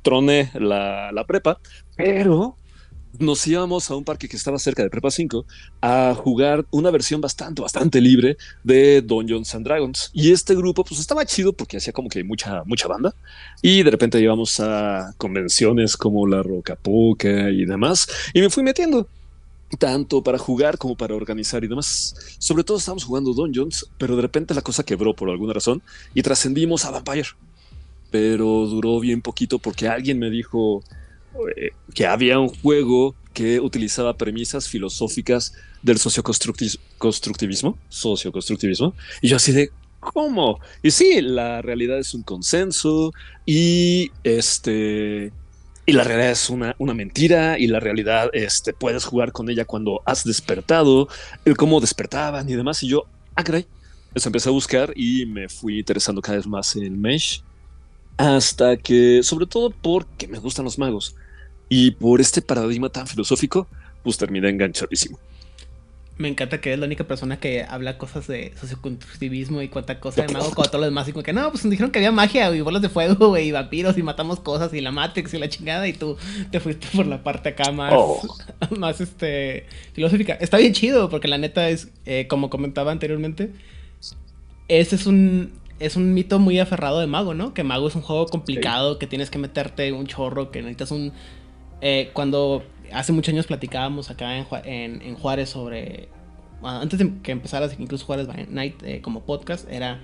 S6: troné la, la prepa, pero nos íbamos a un parque que estaba cerca de Prepa 5 a jugar una versión bastante, bastante libre de Dungeons and Dragons. Y este grupo, pues estaba chido porque hacía como que mucha, mucha banda. Y de repente íbamos a convenciones como la Roca Poca y demás. Y me fui metiendo tanto para jugar como para organizar y demás. Sobre todo estábamos jugando Dungeons, pero de repente la cosa quebró por alguna razón y trascendimos a Vampire. Pero duró bien poquito porque alguien me dijo, que había un juego que utilizaba premisas filosóficas del socioconstructivismo, socioconstructivismo, y yo así de, ¿cómo? Y sí, la realidad es un consenso y este... Y la realidad es una, una mentira y la realidad este, puedes jugar con ella cuando has despertado, el cómo despertaban y demás. Y yo, ah, caray. Eso empecé a buscar y me fui interesando cada vez más en Mesh hasta que, sobre todo porque me gustan los magos y por este paradigma tan filosófico, pues terminé enganchadísimo.
S1: Me encanta que eres la única persona que habla cosas de socioconstructivismo y cuánta cosa de mago, como todo lo demás. Y como que no, pues nos dijeron que había magia y bolas de fuego, y vampiros y matamos cosas y la Matrix y la chingada. Y tú te fuiste por la parte acá más, oh. más este, filosófica. Está bien chido, porque la neta es, eh, como comentaba anteriormente, ese es un, es un mito muy aferrado de Mago, ¿no? Que Mago es un juego complicado, que tienes que meterte un chorro, que necesitas un... Eh, cuando hace muchos años platicábamos acá en, en, Juárez sobre... antes de que empezaras incluso Juárez by Night eh, como podcast, era...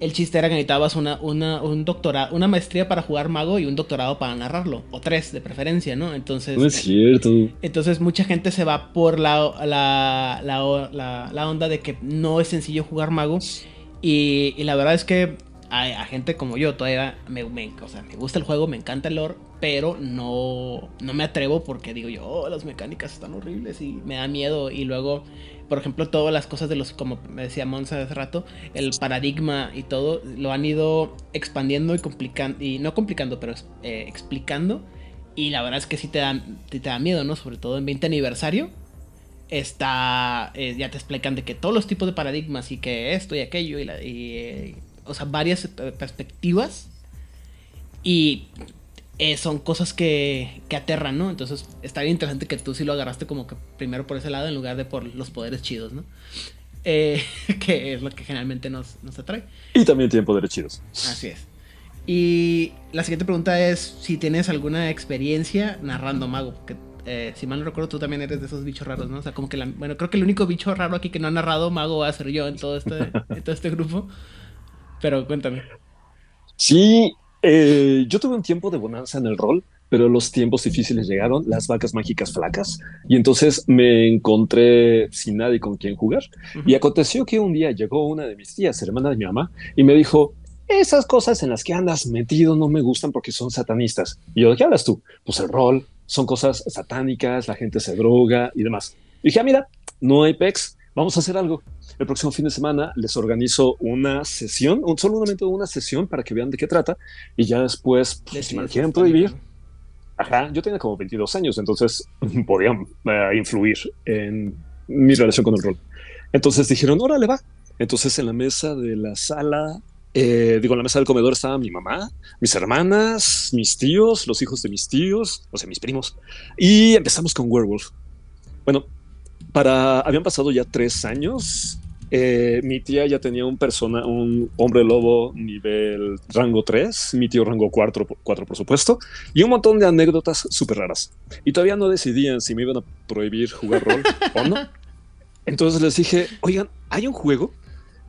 S1: El chiste era que necesitabas una, una, un doctorado, una maestría para jugar mago y un doctorado para narrarlo. O tres, de preferencia, ¿no? Entonces.
S6: No es cierto.
S1: Entonces, mucha gente se va por la, la, la, la onda de que no es sencillo jugar mago. Y, la verdad es que a, gente como yo todavía me, o sea, me gusta el juego, me encanta el lore, pero no, no me atrevo porque digo yo, oh, las mecánicas están horribles y me da miedo. Y luego, por ejemplo, todas las cosas de los, como me decía Monza hace rato, el paradigma y todo, lo han ido expandiendo y complicando, y no complicando, pero eh, explicando. Y la verdad es que sí te da, te da miedo, ¿no? Sobre todo en 20 aniversario está, eh, ya te explican de que todos los tipos de paradigmas y que esto y aquello y, eh, o sea, varias perspectivas y eh, son cosas que, que aterran, ¿no? Entonces está bien interesante que tú sí lo agarraste como que primero por ese lado en lugar de por los poderes chidos, ¿no? que es lo que generalmente nos, nos atrae.
S6: Y también tienen poderes chidos.
S1: Así es. Y la siguiente pregunta es si tienes alguna experiencia narrando mago, porque eh, si mal no recuerdo, tú también eres de esos bichos raros, ¿no? O sea, como que, la, bueno, creo que el único bicho raro aquí que no ha narrado Mago va a ser yo en todo este, en todo este grupo. Pero cuéntame.
S6: Sí, eh, yo tuve un tiempo de bonanza en el rol, pero los tiempos difíciles llegaron, las vacas mágicas flacas, y entonces me encontré sin nadie con quien jugar. Y aconteció que un día llegó una de mis tías, hermana de mi mamá, y me dijo, esas cosas en las que andas metido no me gustan porque son satanistas. Y yo, ¿de qué hablas tú? Pues el rol, son cosas satánicas, la gente se droga y demás. Y dije, ah, mira, no hay PEX, vamos a hacer algo. El próximo fin de semana les organizo una sesión, un, solamente una sesión para que vean de qué trata y ya después, pues, si me quieren prohibir, ajá, yo tenía como 22 años, entonces podían eh, influir en mi relación con el rol. Entonces dijeron, órale, va. Entonces en la mesa de la sala, eh, digo, en la mesa del comedor estaba mi mamá, mis hermanas, mis tíos, los hijos de mis tíos, o sea, mis primos. Y empezamos con Werewolf. Bueno, para, habían pasado ya tres años. Eh, mi tía ya tenía un persona, un hombre lobo nivel rango 3, mi tío rango 4, 4 por supuesto, y un montón de anécdotas súper raras. Y todavía no decidían si me iban a prohibir jugar rol o no. Entonces les dije, oigan, hay un juego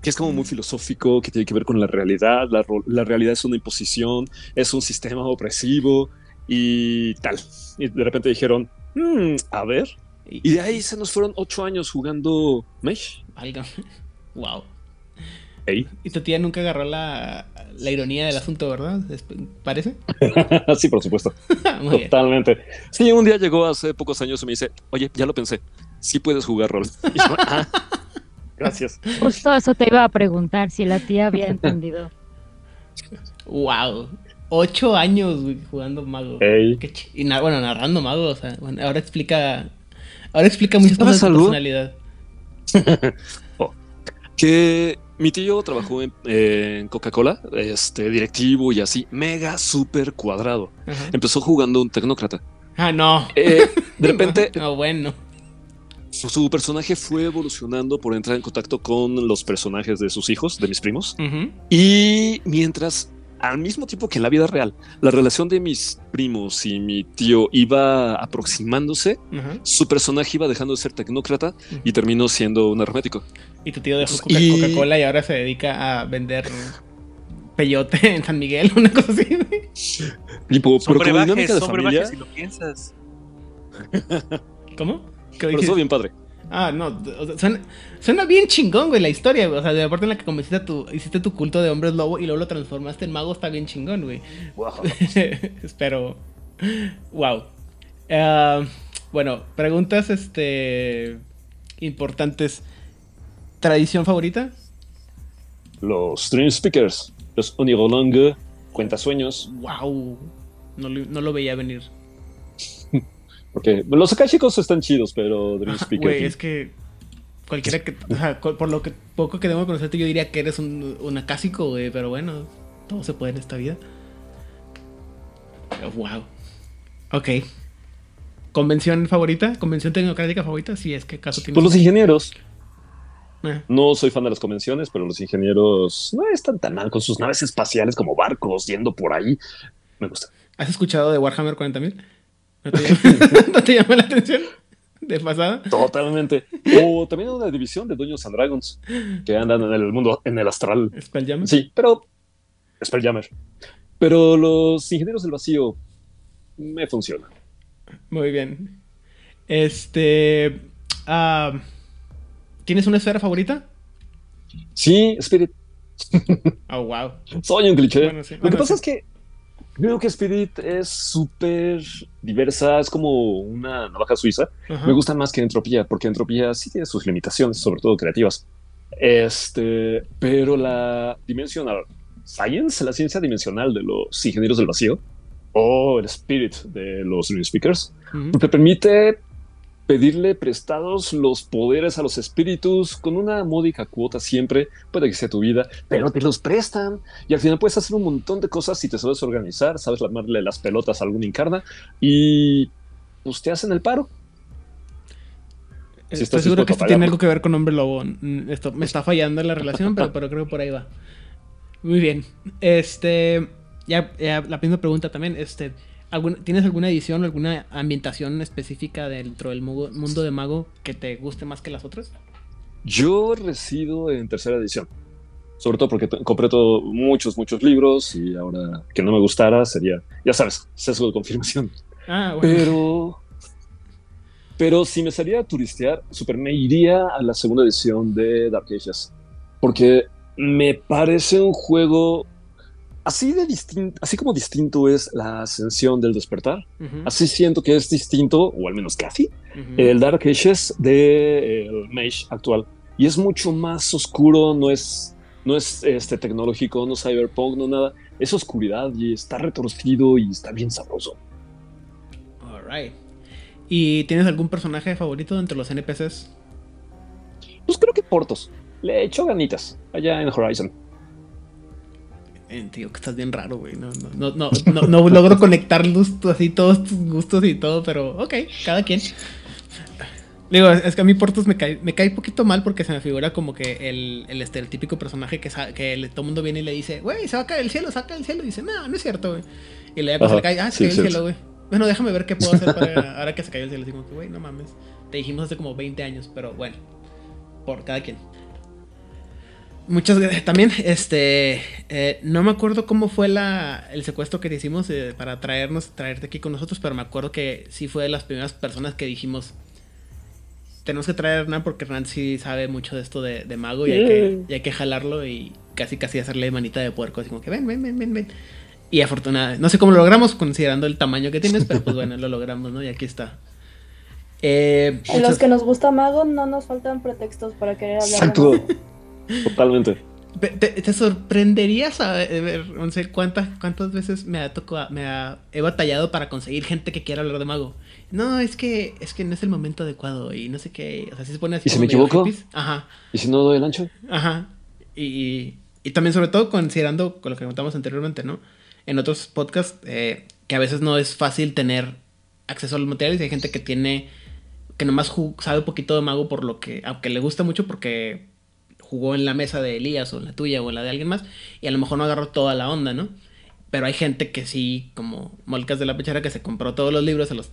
S6: que es como muy filosófico, que tiene que ver con la realidad. La, la realidad es una imposición, es un sistema opresivo y tal. Y de repente dijeron, hmm, a ver, y de ahí se nos fueron ocho años jugando Mesh.
S1: Wow. Y tu tía nunca agarró la, la ironía del asunto, ¿verdad? ¿Parece?
S6: sí, por supuesto. Totalmente. Sí, un día llegó hace pocos años y me dice, oye, ya lo pensé, sí puedes jugar rol. Ah, gracias.
S3: Justo eso te iba a preguntar, si la tía había entendido.
S1: wow. Ocho años jugando mago. y bueno, narrando mago, o sea, bueno, ahora explica Ahora explica muchas cosas de personalidad.
S6: Oh, que mi tío trabajó en, Coca-Cola, este directivo y así, mega súper cuadrado. Empezó jugando un tecnócrata.
S1: Ah, no.
S6: Eh, de repente.
S1: no, bueno.
S6: Su, personaje fue evolucionando por entrar en contacto con los personajes de sus hijos, de mis primos. Y mientras al mismo tiempo que en la vida real, la relación de mis primos y mi tío iba aproximándose, su personaje iba dejando de ser tecnócrata y terminó siendo un hermético.
S1: Y tu tío dejó Coca-Cola y... ahora se dedica a vender peyote en San Miguel, una cosa así.
S6: Tipo, pero como dinámica de familia...
S5: si lo piensas.
S1: ¿Cómo?
S6: Pero estuvo bien padre.
S1: Ah, no, suena, bien chingón, güey, la historia, O sea, de la parte en la que convenciste a tu, hiciste tu culto de hombres lobo y luego lo transformaste en mago, está bien chingón, güey. Wow. Espero. Wow. Ah, bueno, preguntas, este, importantes. ¿Tradición favorita?
S6: Los Dream Speakers, los Cuenta Cuentasueños.
S1: Wow. No, no lo veía venir.
S6: Porque los akashicos están chidos, pero Dream Speaker.
S1: Güey, es que cualquiera que. O sea, por lo que poco que debo conocerte, yo diría que eres un, un acásico, güey. Pero bueno, todo se puede en esta vida. wow. Ok. ¿Convención favorita? ¿Convención tecnocrática favorita? Si es que acaso tienes.
S6: Pues los ingenieros. Eh. No soy fan de las convenciones, pero los ingenieros no están tan mal con sus naves espaciales como barcos yendo por ahí. Me gusta.
S1: ¿Has escuchado de Warhammer 40.000? ¿No te, llama, la atención? ¿De pasada?
S6: Totalmente. O también una división de Dungeons and Dragons que andan en el mundo, en el astral.
S1: ¿Spelljammer?
S6: Sí, pero. Spelljammer. Pero los ingenieros del vacío me funcionan.
S1: Muy bien. Este. Ah, ¿Tienes una esfera favorita?
S6: Sí, Spirit.
S1: Oh, wow.
S6: Soy un cliché. Lo que pasa es que Creo que Spirit es súper diversa, es como una navaja suiza. Me gusta más que Entropía, porque Entropía sí tiene sus limitaciones, sobre todo creativas. Este, pero la Dimensional Science, la ciencia dimensional de los ingenieros del vacío, o el Spirit de los Dream Speakers, te permite pedirle prestados los poderes a los espíritus con una módica cuota siempre, puede que sea tu vida, pero te los prestan y al final puedes hacer un montón de cosas si te sabes organizar, sabes lamarle las pelotas a algún encarna y pues te hacen el paro.
S1: Si Estoy seguro que esto tiene algo que ver con Hombre Lobo. Esto me está fallando en la relación, pero, pero creo que por ahí va. Muy bien. Este. Ya, ya la misma pregunta también. Este. ¿Tienes alguna edición o alguna ambientación específica dentro del mundo de Mago que te guste más que las otras?
S6: Yo resido en tercera edición. Sobre todo porque compré todo, muchos, muchos libros y ahora que no me gustara sería, ya sabes, sesgo de confirmación. Ah, bueno. Pero, pero si me salía a turistear, super me iría a la segunda edición de Dark Ages. Porque me parece un juego así de distinto, así como distinto es la ascensión del despertar, así siento que es distinto, o al menos casi, el Dark Ages del Mage actual. Y es mucho más oscuro, no es, no es este, tecnológico, no cyberpunk, no nada. Es oscuridad y está retorcido y está bien sabroso.
S1: Alright. ¿Y tienes algún personaje favorito entre los NPCs?
S6: Pues creo que Portos. Le echó ganitas allá en Horizon.
S1: Eh, tío, que estás bien raro, güey. No, no, no, no, no, logro conectar así todos tus gustos y todo, pero ok, cada quien. Digo, es que a mí Portos me cae, me cae un poquito mal porque se me figura como que el, el estereotípico personaje que, que todo el mundo viene y le dice, güey, se va a caer el cielo, saca el cielo. Y dice, no, no es cierto, güey. Y le da cae, ah, se cayó el cielo, güey. Bueno, déjame ver qué puedo hacer para ahora que se cayó el cielo. Digo, güey, no mames. Te dijimos hace como 20 años, pero bueno, por cada quien. Muchas gracias. También, este, eh, no me acuerdo cómo fue la, el secuestro que hicimos eh, para traernos, traerte aquí con nosotros, pero me acuerdo que sí fue de las primeras personas que dijimos, tenemos que traer a Hernán porque Hernán sí sabe mucho de esto de, mago y hay, que, y hay, que, jalarlo y casi casi hacerle manita de puerco, así como que ven, ven, ven, ven, ven. Y afortunadamente, no sé cómo lo logramos considerando el tamaño que tienes, pero pues bueno, lo logramos, ¿no? Y aquí está.
S2: Eh, a los que nos gusta Mago no nos faltan pretextos para querer hablar. Exacto.
S6: Totalmente.
S1: Te, sorprenderías a ver, no sé cuántas, cuántas veces me ha tocado, me ha, he batallado para conseguir gente que quiera hablar de mago. No, es que, es que no es el momento adecuado y no sé qué. O sea, si se pone así.
S6: ¿Y si me equivoco? Ajá. ¿Y si no doy el ancho?
S1: Ajá. Y, y, también, sobre todo, considerando con lo que contamos anteriormente, ¿no? En otros podcasts, eh, que a veces no es fácil tener acceso a los materiales y hay gente que tiene que nomás sabe un poquito de mago por lo que, aunque le gusta mucho porque jugó en la mesa de Elías o en la tuya o en la de alguien más y a lo mejor no agarró toda la onda, ¿no? Pero hay gente que sí, como Molcas de la Pechera, que se compró todos los libros, se los,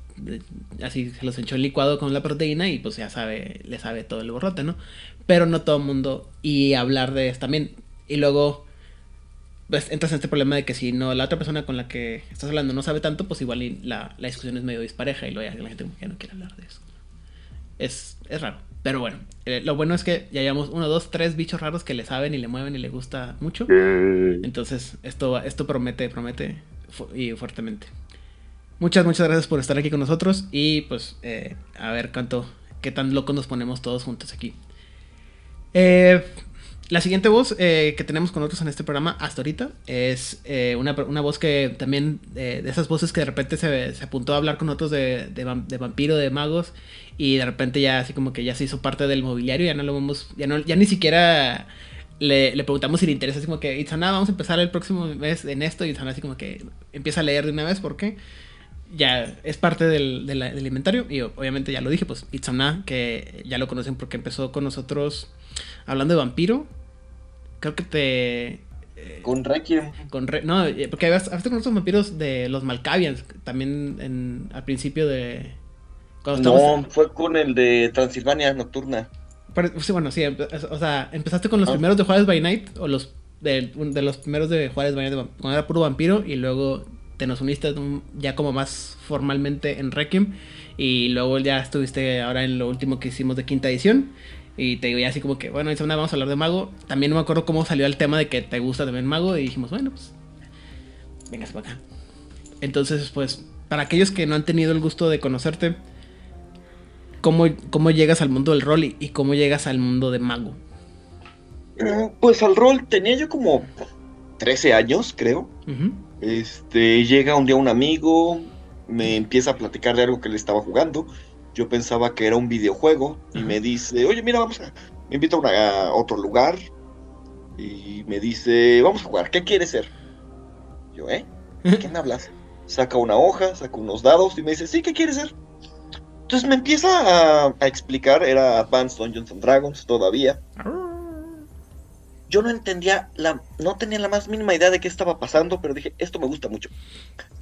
S1: así se los echó licuado con la proteína y pues ya sabe, le sabe todo el borrote, ¿no? Pero no todo el mundo. Y hablar de esto también. Y luego, pues entras en este problema de que si no, la otra persona con la que estás hablando no sabe tanto, pues igual la, la discusión es medio dispareja y luego ya la gente como que no quiere hablar de eso. Es, es raro. Pero bueno, eh, lo bueno es que ya llevamos uno, dos, tres bichos raros que le saben y le mueven y le gusta mucho. Entonces, esto, esto promete, promete y fuertemente. Muchas, muchas gracias por estar aquí con nosotros y pues eh, a ver cuánto, qué tan locos nos ponemos todos juntos aquí. Eh, la siguiente voz eh, que tenemos con nosotros en este programa hasta ahorita es eh, una, voz que también, eh, de esas voces que de repente se, apuntó a hablar con nosotros de, de, vampiro, de magos, y de repente ya así como que ya se hizo parte del mobiliario, ya no lo vemos, ya, no, ya ni siquiera le, preguntamos si le interesa, así como que, Itzana, vamos a empezar el próximo mes en esto, y Itzana así como que empieza a leer de una vez, porque ya es parte del, del, inventario, y obviamente ya lo dije, pues Itzana, que ya lo conocen porque empezó con nosotros hablando de vampiro, creo que te...
S7: Eh, con Requiem.
S1: Con no, eh, porque hablaste con esos vampiros de los Malkavians, también en, al principio de...
S7: No, fue con el de Transilvania Nocturna.
S1: sí, bueno, sí, o sea, empezaste con los ah. primeros de Juárez by Night, o los de, los primeros de Juárez by Night, cuando era puro vampiro, y luego te nos uniste ya como más formalmente en Requiem, y luego ya estuviste ahora en lo último que hicimos de quinta edición, y te digo, ya así como que, bueno, vamos a hablar de Mago. También no me acuerdo cómo salió el tema de que te gusta también Mago. Y dijimos, bueno, pues, vengas para acá. Entonces, pues, para aquellos que no han tenido el gusto de conocerte, ¿cómo, cómo llegas al mundo del rol y, cómo llegas al mundo de Mago?
S7: Mm, pues al rol tenía yo como 13 años, creo. Este, llega un día un amigo, me empieza a platicar de algo que le estaba jugando yo pensaba que era un videojuego y me dice, oye, mira, vamos a... Me invita a, otro lugar y me dice, vamos a jugar, ¿qué quieres ser? Yo, ¿eh? ¿De quién hablas? Saca una hoja, saca unos dados y me dice, sí, ¿qué quieres ser? Entonces me empieza a, explicar, era Advanced Dungeons Dragons todavía. Yo no entendía, la, no tenía la más mínima idea de qué estaba pasando, pero dije, esto me gusta mucho.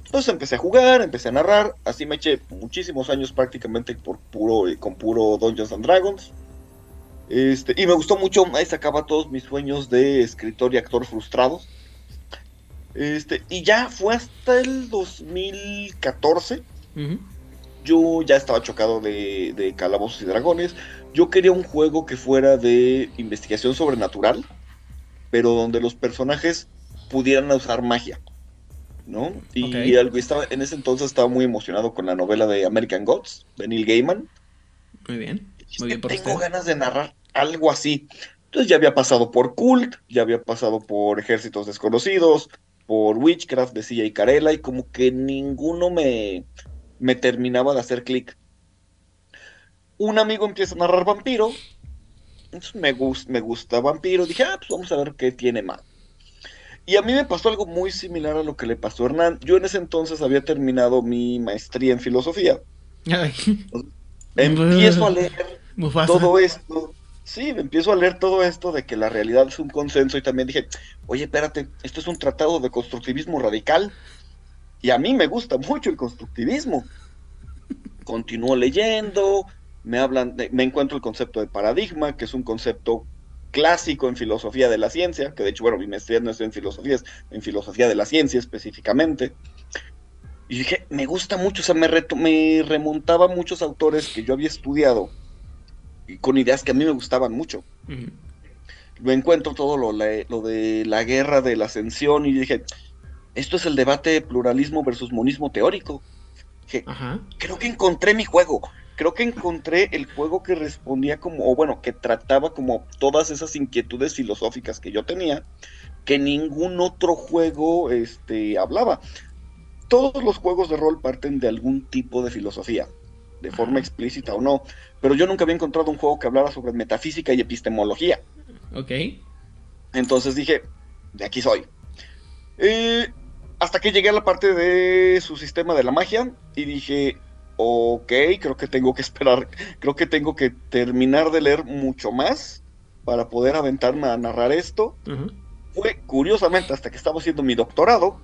S7: Entonces empecé a jugar, empecé a narrar, así me eché muchísimos años prácticamente por puro, con puro Dungeons and Dragons. Este, y me gustó mucho, ahí sacaba todos mis sueños de escritor y actor frustrados. Este, y ya fue hasta el 2014. Yo ya estaba chocado de, de Calabozos y Dragones. Yo quería un juego que fuera de investigación sobrenatural, pero donde los personajes pudieran usar magia. ¿no? Y algo estaba, en ese entonces estaba muy emocionado con la novela de American Gods, de Neil Gaiman.
S1: Muy bien, muy
S7: bien Tengo ganas de narrar algo así. Entonces ya había pasado por Cult, ya había pasado por Ejércitos Desconocidos, por Witchcraft de y Carella, y como que ninguno me, me terminaba de hacer clic. Un amigo empieza a narrar vampiro, Entonces me, me gusta Vampiro. Dije, ah, pues vamos a ver qué tiene más. Y a mí me pasó algo muy similar a lo que le pasó a Hernán. Yo en ese entonces había terminado mi maestría en filosofía. Empiezo a leer todo esto. Sí, empiezo a leer todo esto de que la realidad es un consenso y también dije, oye, espérate, esto es un tratado de constructivismo radical. Y a mí me gusta mucho el constructivismo. Continúo leyendo, me hablan, me encuentro el concepto de paradigma, que es un concepto clásico en filosofía de la ciencia, que de hecho, bueno, mi maestría no es en filosofía, es en filosofía de la ciencia específicamente. Y dije, me gusta mucho, o sea, me, me remontaba a muchos autores que yo había estudiado y con ideas que a mí me gustaban mucho. Me encuentro todo lo, lo, de la guerra de la ascensión y dije, esto es el debate de pluralismo versus monismo teórico. Dije, creo que encontré mi juego creo que encontré el juego que respondía como, o bueno, que trataba como todas esas inquietudes filosóficas que yo tenía, que ningún otro juego este, hablaba. Todos los juegos de rol parten de algún tipo de filosofía, de forma explícita o no, pero yo nunca había encontrado un juego que hablara sobre metafísica y epistemología.
S1: Ok.
S7: Entonces dije, de aquí soy. Eh, hasta que llegué a la parte de su sistema de la magia y dije, ok, creo que tengo que esperar, creo que tengo que terminar de leer mucho más para poder aventarme a narrar esto. Fue curiosamente hasta que estaba haciendo mi doctorado.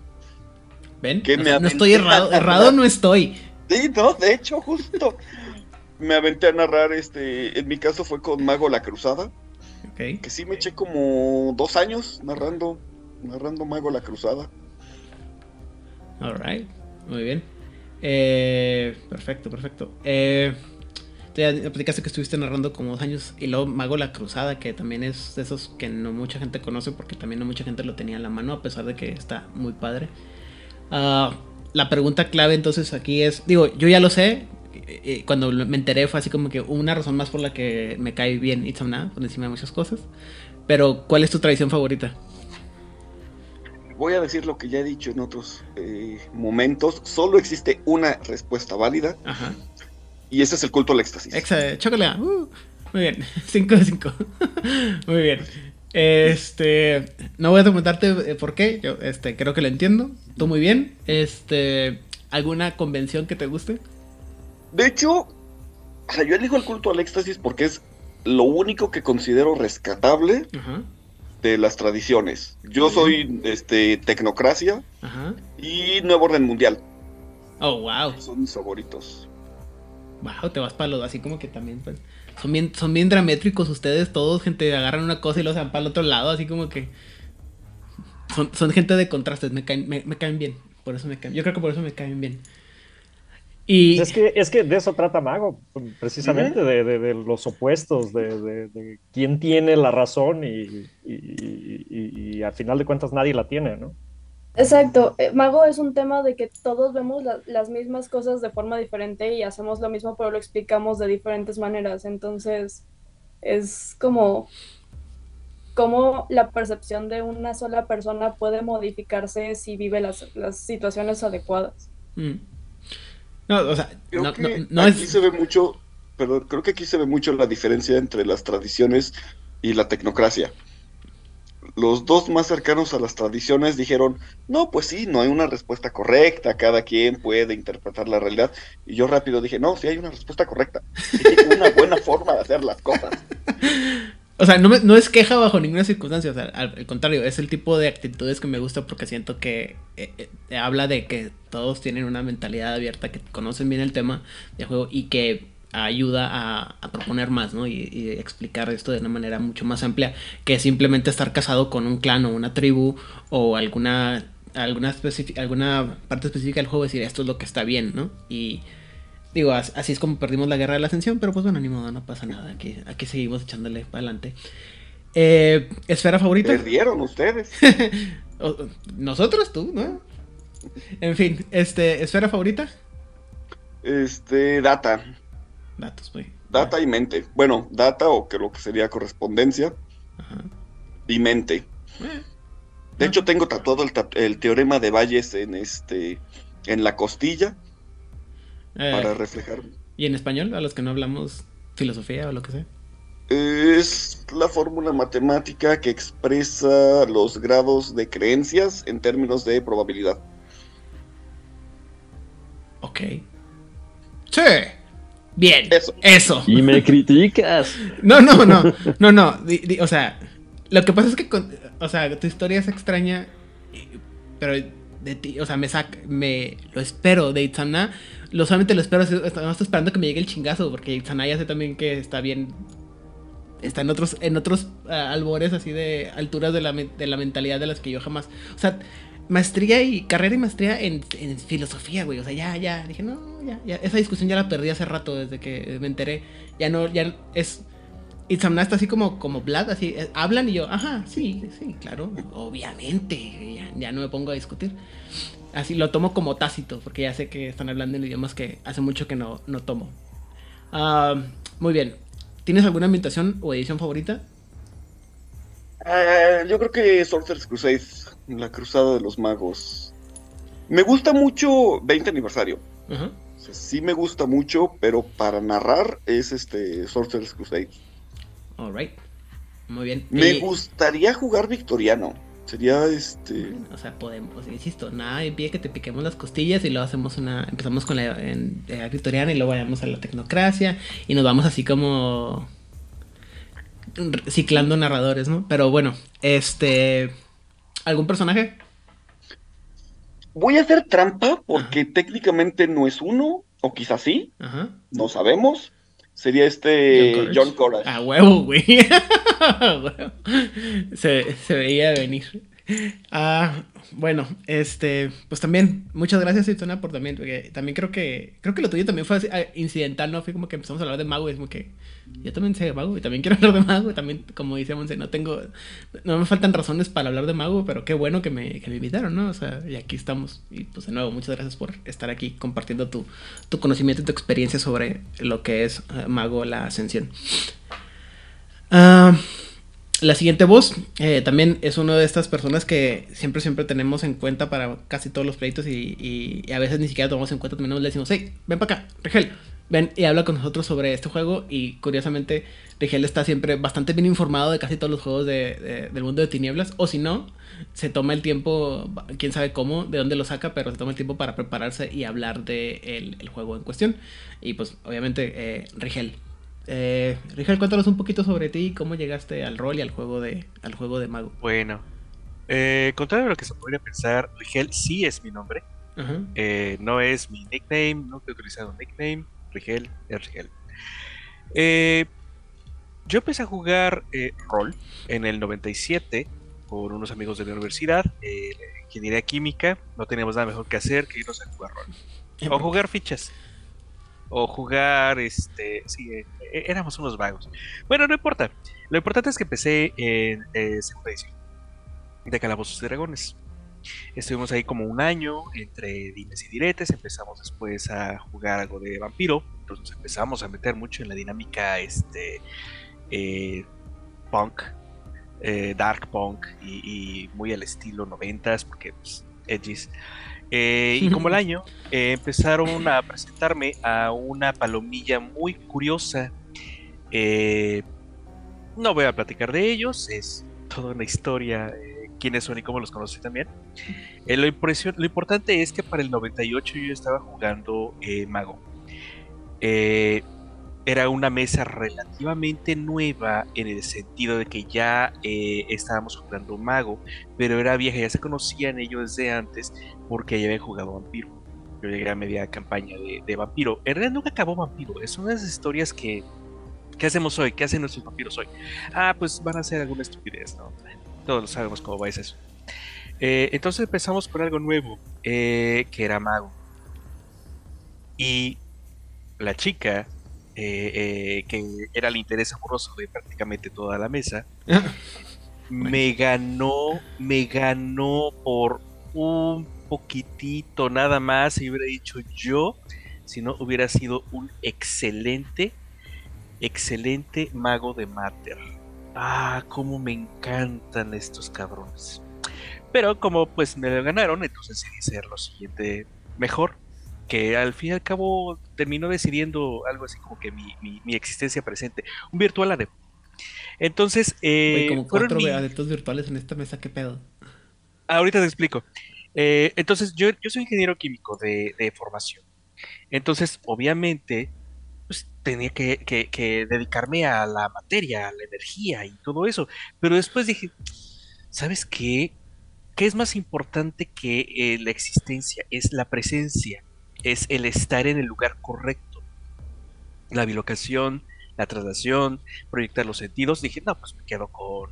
S1: ¿Ven? Que no, me no estoy errado, errado no estoy.
S7: Sí, no, de hecho, justo. me aventé a narrar, este, en mi caso fue con Mago la Cruzada. Que sí me eché como dos años narrando, narrando Mago la Cruzada.
S1: Alright, muy bien. Eh, perfecto, perfecto. Eh, te platicaste que estuviste narrando como dos años y luego Mago la Cruzada, que también es de esos que no mucha gente conoce porque también no mucha gente lo tenía en la mano, a pesar de que está muy padre. Ah, la pregunta clave entonces aquí es, digo, yo ya lo sé, cuando me enteré fue así como que una razón más por la que me cae bien Itzamna, por encima de muchas cosas. Pero, ¿cuál es tu tradición favorita?
S7: Voy a decir lo que ya he dicho en otros eh, momentos. Solo existe una respuesta válida. Ajá. Y ese es el culto al éxtasis.
S1: Exacto, chócale. Uh, muy bien. 5 de 5. muy bien. Este. No voy a preguntarte eh, por qué. Yo este, creo que lo entiendo. Tú muy bien. Este. ¿Alguna convención que te guste?
S7: De hecho, o sea, yo elijo el culto al éxtasis porque es lo único que considero rescatable. Ajá de las tradiciones. Yo soy este Tecnocracia y Nuevo Orden Mundial.
S1: Oh, wow.
S7: Son mis favoritos.
S1: Wow, te vas para los así como que también pues, son bien son bien dramétricos ustedes todos, gente agarran una cosa y lo van para el otro lado, así como que son, gente de contrastes, me caen me, me caen bien. Por eso me caen. Yo creo que por eso me caen bien.
S4: Y... Es, que, es que de eso trata Mago, precisamente, de, los opuestos, de, quién tiene la razón y, y, al final de cuentas nadie la tiene, ¿no?
S2: Exacto, eh, Mago es un tema de que todos vemos las mismas cosas de forma diferente y hacemos lo mismo, pero lo explicamos de diferentes maneras, entonces es como cómo la percepción de una sola persona puede modificarse si vive las, situaciones adecuadas. Mm.
S1: No, o sea,
S7: no, aquí se ve mucho, perdón, creo que aquí se ve mucho la diferencia entre las tradiciones y la tecnocracia. Los dos más cercanos a las tradiciones dijeron, no, pues sí, no hay una respuesta correcta, cada quien puede interpretar la realidad. Y yo rápido dije, no, sí hay una respuesta correcta, hay una buena forma de hacer las cosas.
S1: O sea, no, es queja bajo ninguna circunstancia, o sea, al, contrario, es el tipo de actitudes que me gusta porque siento que eh, eh, habla de que todos tienen una mentalidad abierta, que conocen bien el tema de juego y que ayuda a, proponer más, ¿no? Y, explicar esto de una manera mucho más amplia que simplemente estar casado con un clan o una tribu o alguna alguna, alguna parte específica del juego, decir esto es lo que está bien, ¿no? Y Digo, así es como perdimos la guerra de la ascensión, pero pues bueno, ni modo, no pasa nada. Aquí, aquí seguimos echándole para adelante. Eh, ¿Esfera favorita?
S7: Perdieron ustedes.
S1: Nosotros, tú, ¿no? En fin, este, ¿esfera favorita?
S7: Este, data.
S1: Datos, pues.
S7: Data y mente. Bueno, data o que lo que sería correspondencia. Ajá. Y mente. Eh. De ah. hecho, tengo tatuado el, el, teorema de Valles en este, en la costilla para eh, reflejar.
S1: ¿Y en español? A los que no hablamos filosofía o lo que sea.
S7: Es la fórmula matemática que expresa los grados de creencias en términos de probabilidad.
S1: Ok. Sí. Bien. Eso.
S6: Y me criticas.
S1: No, no, no. No, no. o sea, lo que pasa es que, o sea, tu historia es extraña, pero de ti, o sea, me saca, me lo espero de Itzana. Lo solamente lo espero, estamos esperando que me llegue el chingazo, porque Itzana ya sé también que está bien. Está en otros, en otros ah, albores así de alturas de la, de la mentalidad de las que yo jamás. O sea, maestría y carrera y maestría en, filosofía, güey. O sea, ya, ya. Dije, no, ya, ya. Esa discusión ya la perdí hace rato desde que me enteré. Ya no, ya es. Itzamna está así como, como Vlad, así. Eh, hablan y yo, ajá, sí, sí, claro. Obviamente. Ya, no me pongo a discutir. Así lo tomo como tácito, porque ya sé que están hablando en idiomas que hace mucho que no, no tomo. Muy bien. ¿Tienes alguna ambientación o edición favorita?
S7: Eh, yo creo que Sorcerer's Crusade la Cruzada de los Magos. Me gusta mucho 20 aniversario. sí me gusta mucho, pero para narrar es este Sorcerer's Crusade.
S1: Alright. Muy bien.
S7: Me gustaría jugar victoriano. Sería este.
S1: O sea, podemos, insisto, nada impide que te piquemos las costillas y luego hacemos una. Empezamos con la victoriana y luego vayamos a la tecnocracia y nos vamos así como. ciclando narradores, ¿no? Pero bueno, este. ¿Algún personaje?
S7: Voy a hacer trampa porque técnicamente no es uno, o quizás sí, no sabemos. Sería este John Courage.
S1: A huevo, güey. se, se veía venir. Ah, bueno, este, pues también, muchas gracias, Itona, por también, porque también creo que, creo que lo tuyo también fue ah, incidental, ¿no? Fue como que empezamos a hablar de Mago, es como que yo también sé Mago y también quiero hablar de Mago, y también, como dice Monse, no tengo, no me faltan razones para hablar de Mago, pero qué bueno que me, que me invitaron, ¿no? O sea, y aquí estamos, y pues de nuevo, muchas gracias por estar aquí compartiendo tu, tu conocimiento y tu experiencia sobre lo que es eh, Mago, la ascensión. Ah... La siguiente voz eh, también es una de estas personas que siempre, siempre tenemos en cuenta para casi todos los pleitos y, a veces ni siquiera tomamos en cuenta, también le decimos, hey, ven para acá, Rigel, ven y habla con nosotros sobre este juego y curiosamente Rigel está siempre bastante bien informado de casi todos los juegos de, del mundo de tinieblas o si no, se toma el tiempo, quién sabe cómo, de dónde lo saca, pero se toma el tiempo para prepararse y hablar de el, juego en cuestión y pues obviamente eh, Rigel eh, Rigel, cuéntanos un poquito sobre ti, cómo llegaste al rol y al juego de, al juego de mago.
S5: Bueno, eh, contrario a lo que se podría pensar, Rigel sí es mi nombre. Eh, no es mi nickname, no he utilizado un nickname. Rigel es Rigel. Eh, yo empecé a jugar rol en el 97 con unos amigos de la universidad, ingeniería química. No teníamos nada mejor que hacer que irnos a jugar rol. O jugar fichas o jugar, este, sí, eh, eh, éramos unos vagos. Bueno, no importa. Lo importante es que empecé en eh, segunda edición de Calabozos y Dragones. Estuvimos ahí como un año entre dimes y diretes. Empezamos después a jugar algo de vampiro. Entonces nos empezamos a meter mucho en la dinámica este, punk, dark punk y, muy al estilo noventas, porque pues, edgys. Eh, y como el año, eh, empezaron a presentarme a una palomilla muy curiosa. Eh, no voy a platicar de ellos, es toda una historia, quiénes son y cómo los conocí también. Lo, lo, importante es que para el 98 yo estaba jugando Mago era una mesa relativamente nueva en el sentido de que ya eh, estábamos jugando mago, pero era vieja, ya se conocían ellos desde antes porque ya habían jugado vampiro. Yo llegué a media campaña de, vampiro. En realidad nunca acabó vampiro, es una de esas historias que... ¿Qué hacemos hoy? ¿Qué hacen nuestros vampiros hoy? Ah, pues van a hacer alguna estupidez, ¿no? Todos sabemos cómo va eso. Eh, entonces empezamos con algo nuevo, eh, que era mago. Y la chica eh, que era el interés amoroso de prácticamente toda la mesa, me ganó, me ganó por un poquitito nada más, y hubiera dicho yo, si no hubiera sido un excelente, excelente mago de Mater. Ah, cómo me encantan estos cabrones. Pero como pues me lo ganaron, entonces decidí ser lo siguiente mejor que al fin y al cabo terminó decidiendo algo así como que mi, existencia presente. Un virtual adepto. Entonces, eh,
S1: como cuatro adeptos virtuales en esta mesa, ¿qué pedo?
S5: Ahorita te explico. Eh, entonces, yo, yo soy ingeniero químico de, formación. Entonces, obviamente, pues tenía que, que, dedicarme a la materia, a la energía y todo eso. Pero después dije, ¿sabes qué? ¿Qué es más importante que eh, la existencia? Es la presencia, es el estar en el lugar correcto. La bilocación, la traslación, proyectar los sentidos. Dije, no, pues me quedo con,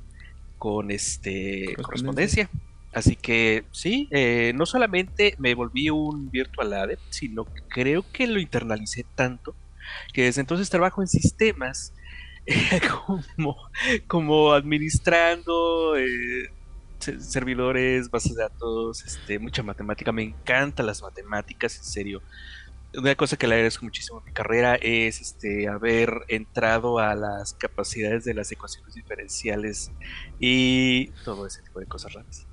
S5: con este correspondencia. Así que sí, eh, no solamente me volví un virtual adept, sino que creo que lo internalicé tanto que desde entonces trabajo en sistemas como, como administrando eh, servidores, bases de datos, este, mucha matemática. Me encantan las matemáticas, en serio. Una cosa que le agradezco muchísimo en mi carrera es este, haber entrado a las capacidades de las ecuaciones diferenciales y todo ese tipo de cosas raras.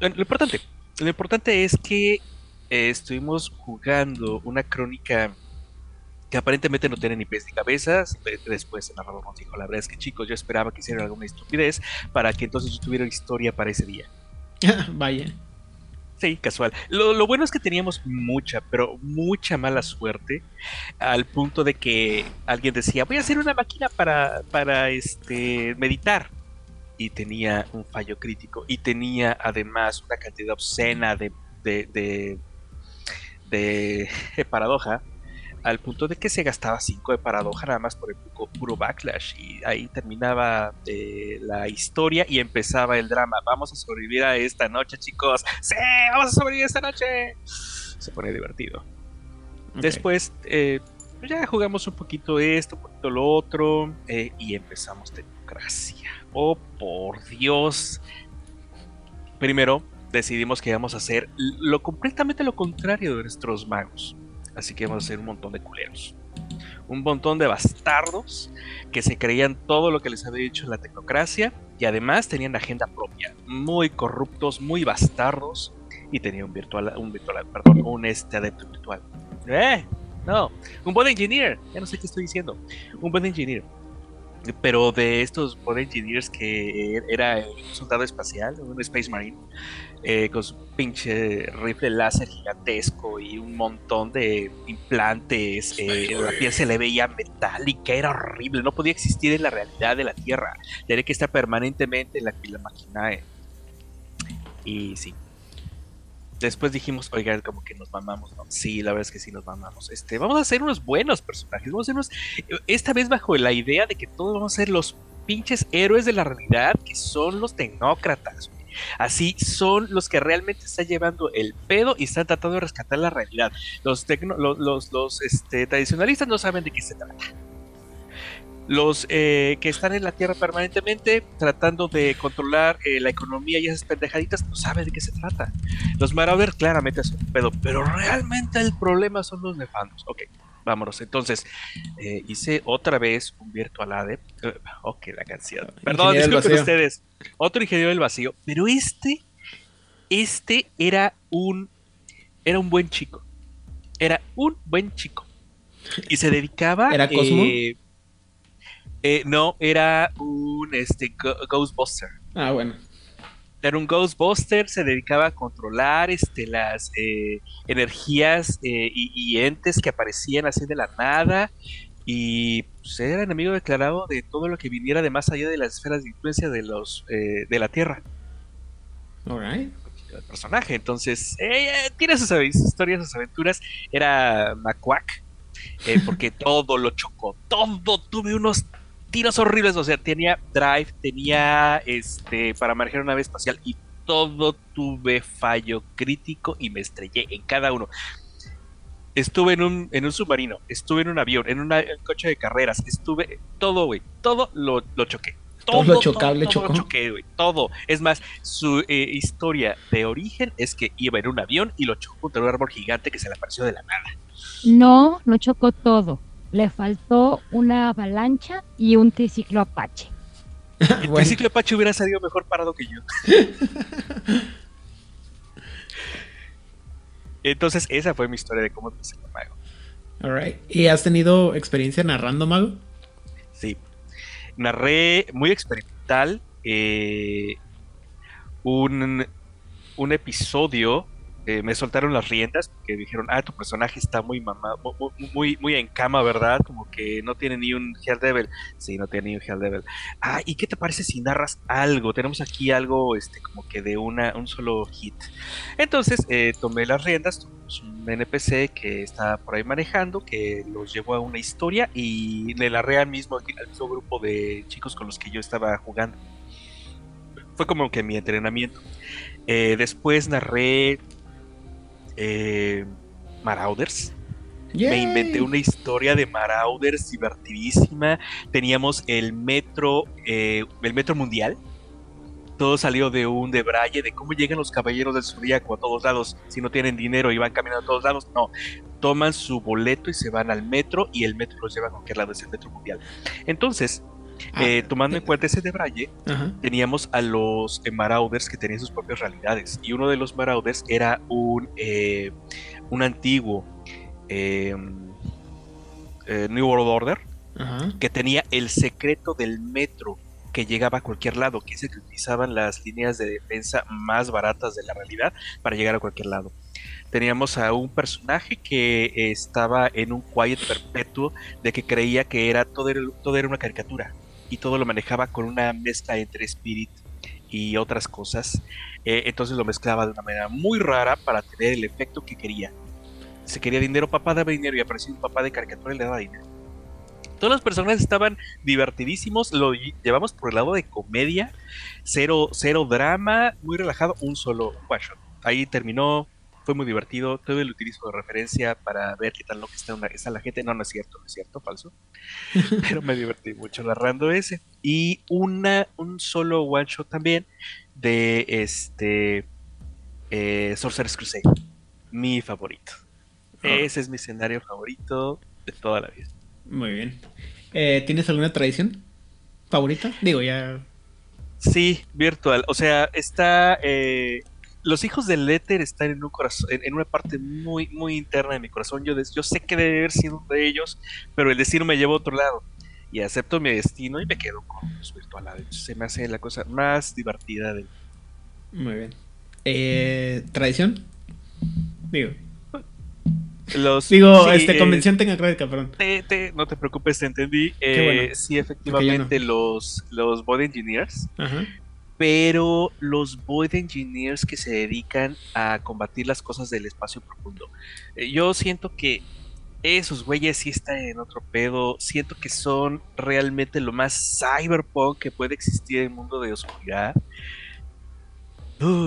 S5: Lo importante, lo importante es que eh, estuvimos jugando una crónica que aparentemente no tiene ni pies ni cabezas. Después el narrador nos dijo, la verdad es que chicos, yo esperaba que hicieran alguna estupidez para que entonces yo tuviera historia para ese día.
S1: Vaya.
S5: Sí, casual. Lo, bueno es que teníamos mucha, pero mucha mala suerte al punto de que alguien decía, voy a hacer una máquina para, para este, meditar. Y tenía un fallo crítico y tenía además una cantidad obscena de, de, de, de paradoja al punto de que se gastaba 5 de paradoja nada más por el puro, backlash y ahí terminaba eh, la historia y empezaba el drama. Vamos a sobrevivir a esta noche, chicos. Sí, vamos a sobrevivir esta noche. Se pone divertido. Después eh, pues ya jugamos un poquito esto, un poquito lo otro eh, y empezamos democracia. Oh, por Dios. Primero decidimos que íbamos a hacer lo completamente lo contrario de nuestros magos. Así que vamos a ser un montón de culeros. Un montón de bastardos que se creían todo lo que les había dicho la tecnocracia y además tenían agenda propia. Muy corruptos, muy bastardos y tenían un virtual, un virtual, perdón, un este adepto virtual. ¡Eh! No, un buen engineer. Ya no sé qué estoy diciendo. Un buen engineer pero de estos body engineers que era un soldado espacial, un Space Marine, eh, con su pinche rifle láser gigantesco y un montón de implantes, eh, la piel se le veía metálica, era horrible, no podía existir en la realidad de la Tierra, tenía que estar permanentemente en la, la máquina. Y sí, después dijimos, oigan, como que nos mamamos, ¿no? Sí, la verdad es que sí nos mamamos. Este, vamos a hacer unos buenos personajes. Vamos a hacer unos, esta vez bajo la idea de que todos vamos a ser los pinches héroes de la realidad, que son los tecnócratas. Así son los que realmente están llevando el pedo y están tratando de rescatar la realidad. Los, los, los, este, tradicionalistas no saben de qué se trata los eh, que están en la Tierra permanentemente tratando de controlar eh, la economía y esas pendejaditas no saben de qué se trata. Los Marauders claramente son un pedo, pero realmente el problema son los nefandos. Ok, vámonos. Entonces, eh, hice otra vez un Virtual Ade. ok, la canción. Perdón, disculpen ustedes. Otro ingeniero del vacío, pero este, este era un, era un buen chico. Era un buen chico. Y se dedicaba...
S1: ¿Era Cosmo?
S5: Eh, no, era un este, Ghostbuster.
S1: Ah, bueno.
S5: Era un Ghostbuster, se dedicaba a controlar este, las eh, energías eh, y, entes que aparecían así de la nada. Y pues, era enemigo declarado de todo lo que viniera de más allá de las esferas de influencia de, los, de la Tierra.
S1: Alright.
S5: El personaje, entonces, tiene sus historias, sus aventuras. Era Macuac. porque todo lo chocó, todo, tuve unos tiros horribles, o sea, tenía drive, tenía este para manejar una nave espacial y todo tuve fallo crítico y me estrellé en cada uno. Estuve en un, en un submarino, estuve en un avión, en un coche de carreras, estuve todo, güey, todo lo, choqué.
S1: Todo, lo chocable
S5: todo, choqué, todo. Es más, su eh, historia de origen es que iba en un avión y lo chocó contra un árbol gigante que se le apareció de la nada.
S3: No, lo chocó todo le faltó una avalancha y un triciclo Apache.
S5: El triciclo Apache hubiera salido mejor parado que yo. Entonces, esa fue mi historia de cómo empecé con Mago.
S1: Alright. ¿Y has tenido experiencia narrando Mago?
S5: Sí. narré muy experimental eh, un, un episodio eh, me soltaron las riendas porque dijeron, ah, tu personaje está muy mamado, muy, muy, en cama, ¿verdad? Como que no tiene ni un Hell Devil. Sí, no tiene ni un Hell Devil. Ah, ¿y qué te parece si narras algo? Tenemos aquí algo, este, como que de una, un solo hit. Entonces, eh, tomé las riendas, un NPC que está por ahí manejando, que los llevó a una historia y le narré al mismo, al mismo grupo de chicos con los que yo estaba jugando. Fue como que mi entrenamiento. Eh, después narré eh, Marauders. Me inventé una historia de Marauders divertidísima. Teníamos el metro, eh, el metro mundial. Todo salió de un debraye de cómo llegan los caballeros del zodiaco a todos lados. Si no tienen dinero y van caminando a todos lados, no. Toman su boleto y se van al metro y el metro los lleva a cualquier lado, es el metro mundial. Entonces, Ah, eh, tomando en cuenta ese de Braille, teníamos a los eh, Marauders que tenían sus propias realidades. Y uno de los Marauders era un, eh, un antiguo New World Order que tenía el secreto del metro que llegaba a cualquier lado, que se utilizaban las líneas de defensa más baratas de la realidad para llegar a cualquier lado. Teníamos a un personaje que estaba en un quiet perpetuo de que creía que era todo, todo era una caricatura y todo lo manejaba con una mezcla entre Spirit y otras cosas. Eh, entonces lo mezclaba de una manera muy rara para tener el efecto que quería. Se quería dinero, papá daba dinero y apareció un papá de caricatura y le daba dinero. Todas las personas estaban divertidísimos, lo llevamos por el lado de comedia, cero, cero drama, muy relajado, un solo one Ahí terminó, fue muy divertido. Todo el utilizo de referencia para ver qué tal lo que está, una, está la gente. No, no es cierto, no es cierto, falso. Pero me divertí mucho narrando ese. Y una, un solo one shot también de este eh, Sorcerer's Crusade. Mi favorito. Ah. Ese es mi escenario favorito de toda la vida.
S1: Muy bien. Eh, ¿Tienes alguna tradición favorita? Digo, ya.
S5: Sí, virtual. O sea, está eh, los hijos del éter están en un corazón, en, una parte muy, muy interna de mi corazón. Yo, yo sé que debe haber sido uno de ellos, pero el destino me lleva a otro lado. Y acepto mi destino y me quedo con los virtuales. Se me hace la cosa más divertida de.
S1: Muy bien. Eh, ¿Tradición? Digo.
S5: Los,
S1: Digo, este, eh, convención tecnocrática, perdón.
S5: no te preocupes, te entendí. Eh, Sí, efectivamente, los, los Body Engineers Ajá pero los Void Engineers que se dedican a combatir las cosas del espacio profundo. Eh, yo siento que esos güeyes sí están en otro pedo. Siento que son realmente lo más cyberpunk que puede existir en el mundo de oscuridad.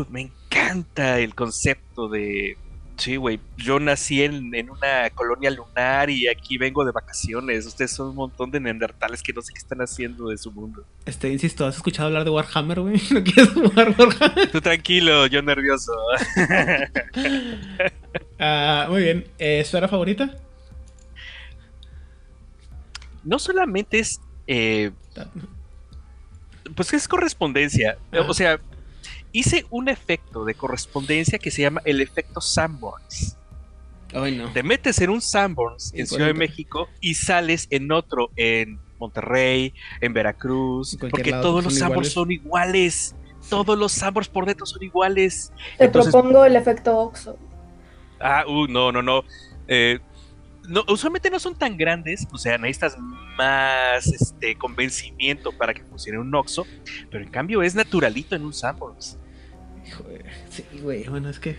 S5: me encanta el concepto de Sí, güey. Yo nací en, una colonia lunar y aquí vengo de vacaciones. Ustedes son un montón de neandertales que no sé qué están haciendo de su mundo.
S1: Este, insisto, ¿has escuchado hablar de Warhammer, güey? ¿No quieres jugar Warhammer?
S5: Tú tranquilo, yo nervioso.
S1: Ah, muy bien. Eh, ¿Esfera favorita?
S5: No solamente es. Eh, pues es correspondencia. O sea, hice un efecto de correspondencia que se llama el efecto Sanborns. Te metes en un Sanborns en Ciudad de México y sales en otro en Monterrey, en Veracruz, porque todos los Sanborns son iguales. Todos los Sanborns por dentro son iguales.
S2: Te propongo el efecto Oxo.
S5: Ah, uh, no, no, no. Eh, no, usualmente no son tan grandes, o sea, necesitas más este convencimiento para que funcione un Oxo, pero en cambio es naturalito en un Sanborns.
S1: Sí, güey, bueno, es que.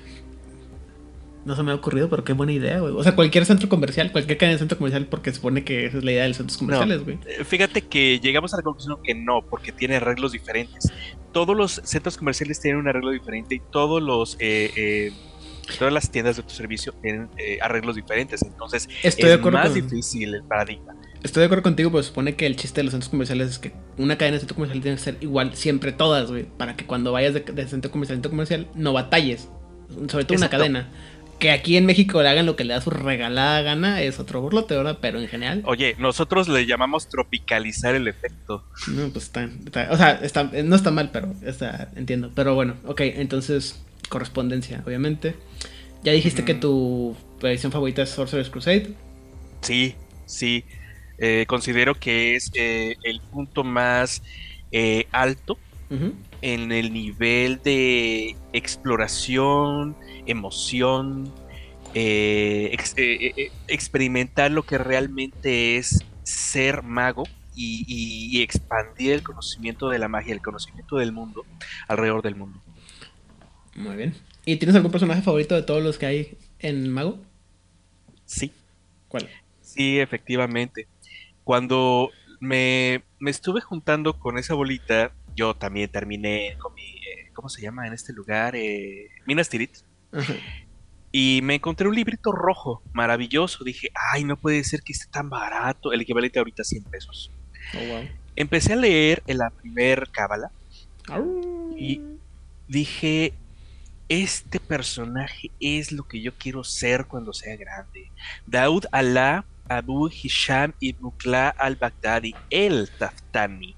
S1: No se me ha ocurrido, pero qué buena idea, güey. O sea, cualquier centro comercial, cualquier cadena de centro comercial, porque se supone que esa es la idea de los centros comerciales, güey.
S5: Eh, fíjate que llegamos a la conclusión que no, porque tiene arreglos diferentes. Todos los centros comerciales tienen un arreglo diferente y todos los. Eh, eh, todas las tiendas de tu servicio tienen arreglos diferentes. Entonces,
S1: Estoy es
S5: más difícil el paradigma.
S1: Estoy de acuerdo contigo, pero supone que el chiste de los centros comerciales es que una cadena de centro comercial tiene que ser igual siempre todas, güey. Para que cuando vayas de, centro comercial a centro comercial no batalles. Sobre todo una cadena. Que aquí en México le hagan lo que le da su regalada gana es otro burlote, ¿verdad? Pero en general.
S5: Oye, nosotros le llamamos tropicalizar el efecto.
S1: No, pues está. o sea, está, no está mal, pero está, entiendo. Pero bueno, ok, entonces, correspondencia, obviamente. Ya dijiste que tu edición favorita es Sorcerer's Crusade.
S5: Sí, sí. Eh, considero que es eh, el punto más eh, alto en el nivel de exploración, emoción, experimentar lo que realmente es ser mago y, expandir el conocimiento de la magia, el conocimiento del mundo alrededor del mundo.
S1: Muy bien. ¿Y tienes algún personaje favorito de todos los que hay en Mago?
S5: Sí.
S1: ¿Cuál?
S5: Sí, efectivamente. Cuando me, estuve juntando con esa bolita, yo también terminé con mi, eh, ¿cómo se llama en este lugar? Eh, Minas Tirith. Y me encontré un librito rojo, maravilloso. Dije, ay, no puede ser que esté tan barato. El equivalente ahorita a 100 pesos. Oh, Empecé a leer en la primer cábala. Y dije, este personaje es lo que yo quiero ser cuando sea grande. Daud Allah Abu Hisham ibn Kla al-Baghdadi, el Taftani.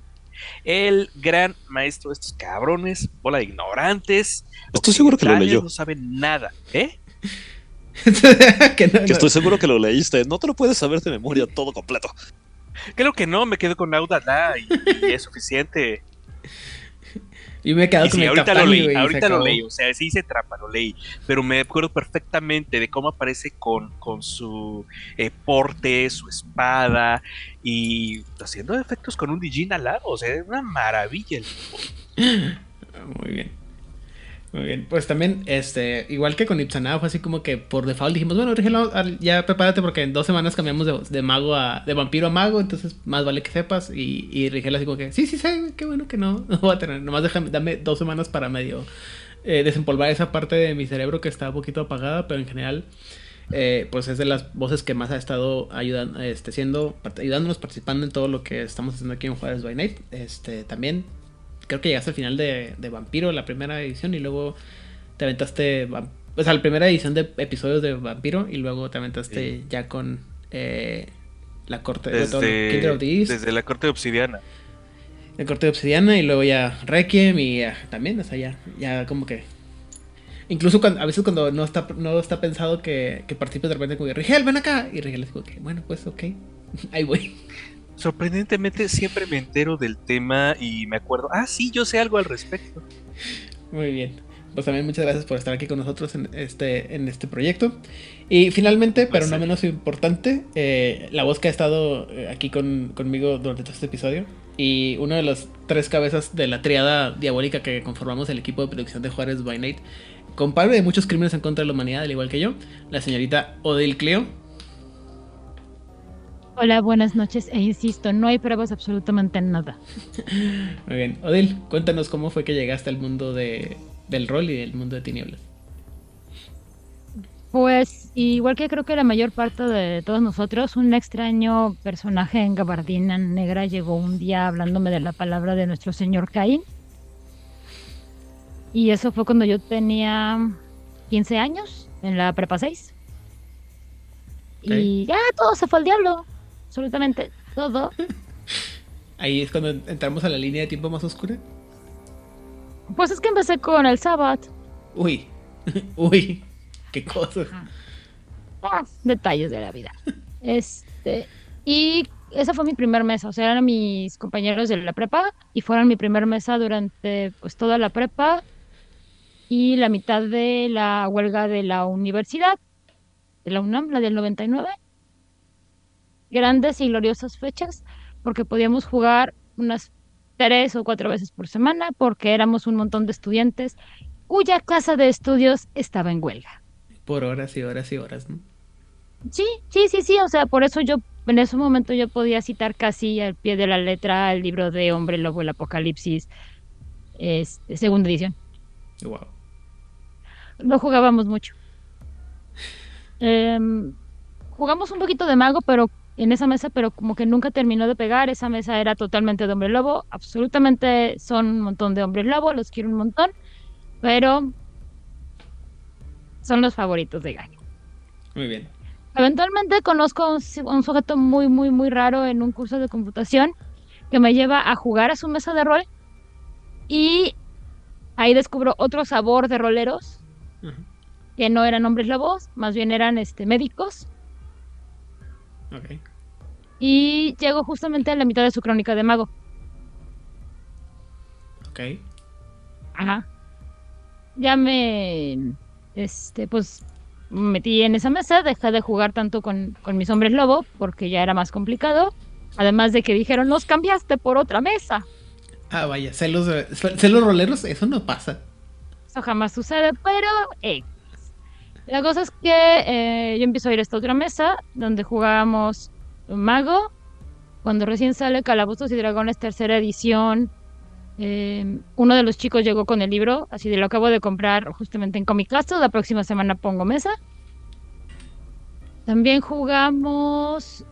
S5: El gran maestro de estos cabrones, bola de ignorantes.
S6: Estoy seguro que lo leyó.
S5: No saben nada, ¿eh?
S6: que, estoy seguro que lo leíste. No te lo puedes saber de memoria todo completo.
S5: Creo que no, me quedo con Audala y, y es suficiente.
S1: Y me he quedado con
S5: ahorita lo leí, ahorita lo leí, o sea, sí hice trampa, lo leí, pero me acuerdo perfectamente de cómo aparece con, con su eh, porte, su espada y haciendo efectos con un Dijin al lado, o sea, es una maravilla el
S1: Muy bien. Muy bien, pues también, este, igual que con Ipsanada, fue así como que por default dijimos, bueno, Rigel, ya prepárate porque en dos semanas cambiamos de, mago a, de vampiro a mago, entonces más vale que sepas. Y, y Rigel así como que, sí, sí sé, qué bueno que no, no voy a tener, nomás déjame, dame dos semanas para medio eh, desempolvar esa parte de mi cerebro que está un poquito apagada, pero en general, eh, pues es de las voces que más ha estado ayudando, este, siendo, ayudándonos, participando en todo lo que estamos haciendo aquí en Juárez by Night. Este, también creo que llegaste al final de, de Vampiro, la primera edición, y luego te aventaste, o sea, la primera edición de episodios de Vampiro, y luego te aventaste ya con eh, la corte
S5: desde, de Desde la corte de Obsidiana.
S1: La corte de Obsidiana, y luego ya Requiem, y también, o sea, ya, ya como que Incluso a veces cuando no está, no está pensado que, que participes de repente como Rigel, ven acá. Y Rigel es como que, bueno, pues ok, ahí voy
S5: sorprendentemente siempre me entero del tema y me acuerdo, ah, sí, yo sé algo al respecto.
S1: Muy bien. Pues también muchas gracias por estar aquí con nosotros en este, en este proyecto. Y finalmente, pero no menos importante, eh, la voz que ha estado eh, aquí conmigo durante todo este episodio y una de las tres cabezas de la triada diabólica que conformamos el equipo de producción de Juárez by Night, compadre de muchos crímenes en contra de la humanidad, al igual que yo, la señorita Odil Cleo.
S3: Hola, buenas noches. E insisto, no hay pruebas absolutamente en nada.
S1: Muy bien. Odil, cuéntanos cómo fue que llegaste al mundo de, del rol y del mundo de tinieblas.
S3: Pues igual que creo que la mayor parte de todos nosotros, un extraño personaje en gabardina negra llegó un día hablándome de la palabra de nuestro señor Caín. Y eso fue cuando yo tenía 15 años, en la prepa 6. Y ya todo se fue al diablo absolutamente todo.
S1: Ahí es cuando entramos a la línea de tiempo más oscura.
S3: Pues es que empecé con el Sabbath.
S1: Uy, uy, qué cosas.
S3: Ah, detalles de la vida. Este, y esa fue mi primer mesa, o sea, eran mis compañeros de la prepa y fueron mi primer mesa durante pues toda la prepa y la mitad de la huelga de la universidad, de la UNAM, la del 99 grandes y gloriosas fechas, porque podíamos jugar unas tres o cuatro veces por semana, porque éramos un montón de estudiantes cuya casa de estudios estaba en huelga.
S1: Por horas y horas y horas, ¿no?
S3: Sí, sí, sí, sí, o sea, por eso yo en ese momento yo podía citar casi al pie de la letra el libro de Hombre Lobo el Apocalipsis, este, segunda edición.
S1: Wow.
S3: Lo jugábamos mucho. Em, jugamos un poquito de mago, pero en esa mesa, pero como que nunca terminó de pegar. Esa mesa era totalmente de hombre lobo. Absolutamente son un montón de hombres lobo, los quiero un montón, pero son los favoritos de Gaño.
S1: Muy bien.
S3: Eventualmente conozco a un, sujeto muy, muy, muy raro en un curso de computación que me lleva a jugar a su mesa de rol y ahí descubro otro sabor de roleros que no eran hombres lobos, más bien eran este médicos y llego justamente a la mitad de su crónica de mago.
S1: Ok.
S3: Ajá. Ya me, este, pues, metí en esa mesa, dejé de jugar tanto con, con mis hombres lobo, porque ya era más complicado. Además de que dijeron, nos cambiaste por otra mesa.
S1: Ah, vaya, celos, celos roleros, eso no pasa.
S3: Eso jamás sucede, pero eh, la cosa es que eh, yo empiezo a ir a esta otra mesa donde jugábamos Mago. Cuando recién sale Calabozos y Dragones tercera edición, eh, uno de los chicos llegó con el libro, así de lo acabo de comprar justamente en Comic Castle. La próxima semana pongo mesa. También jugamos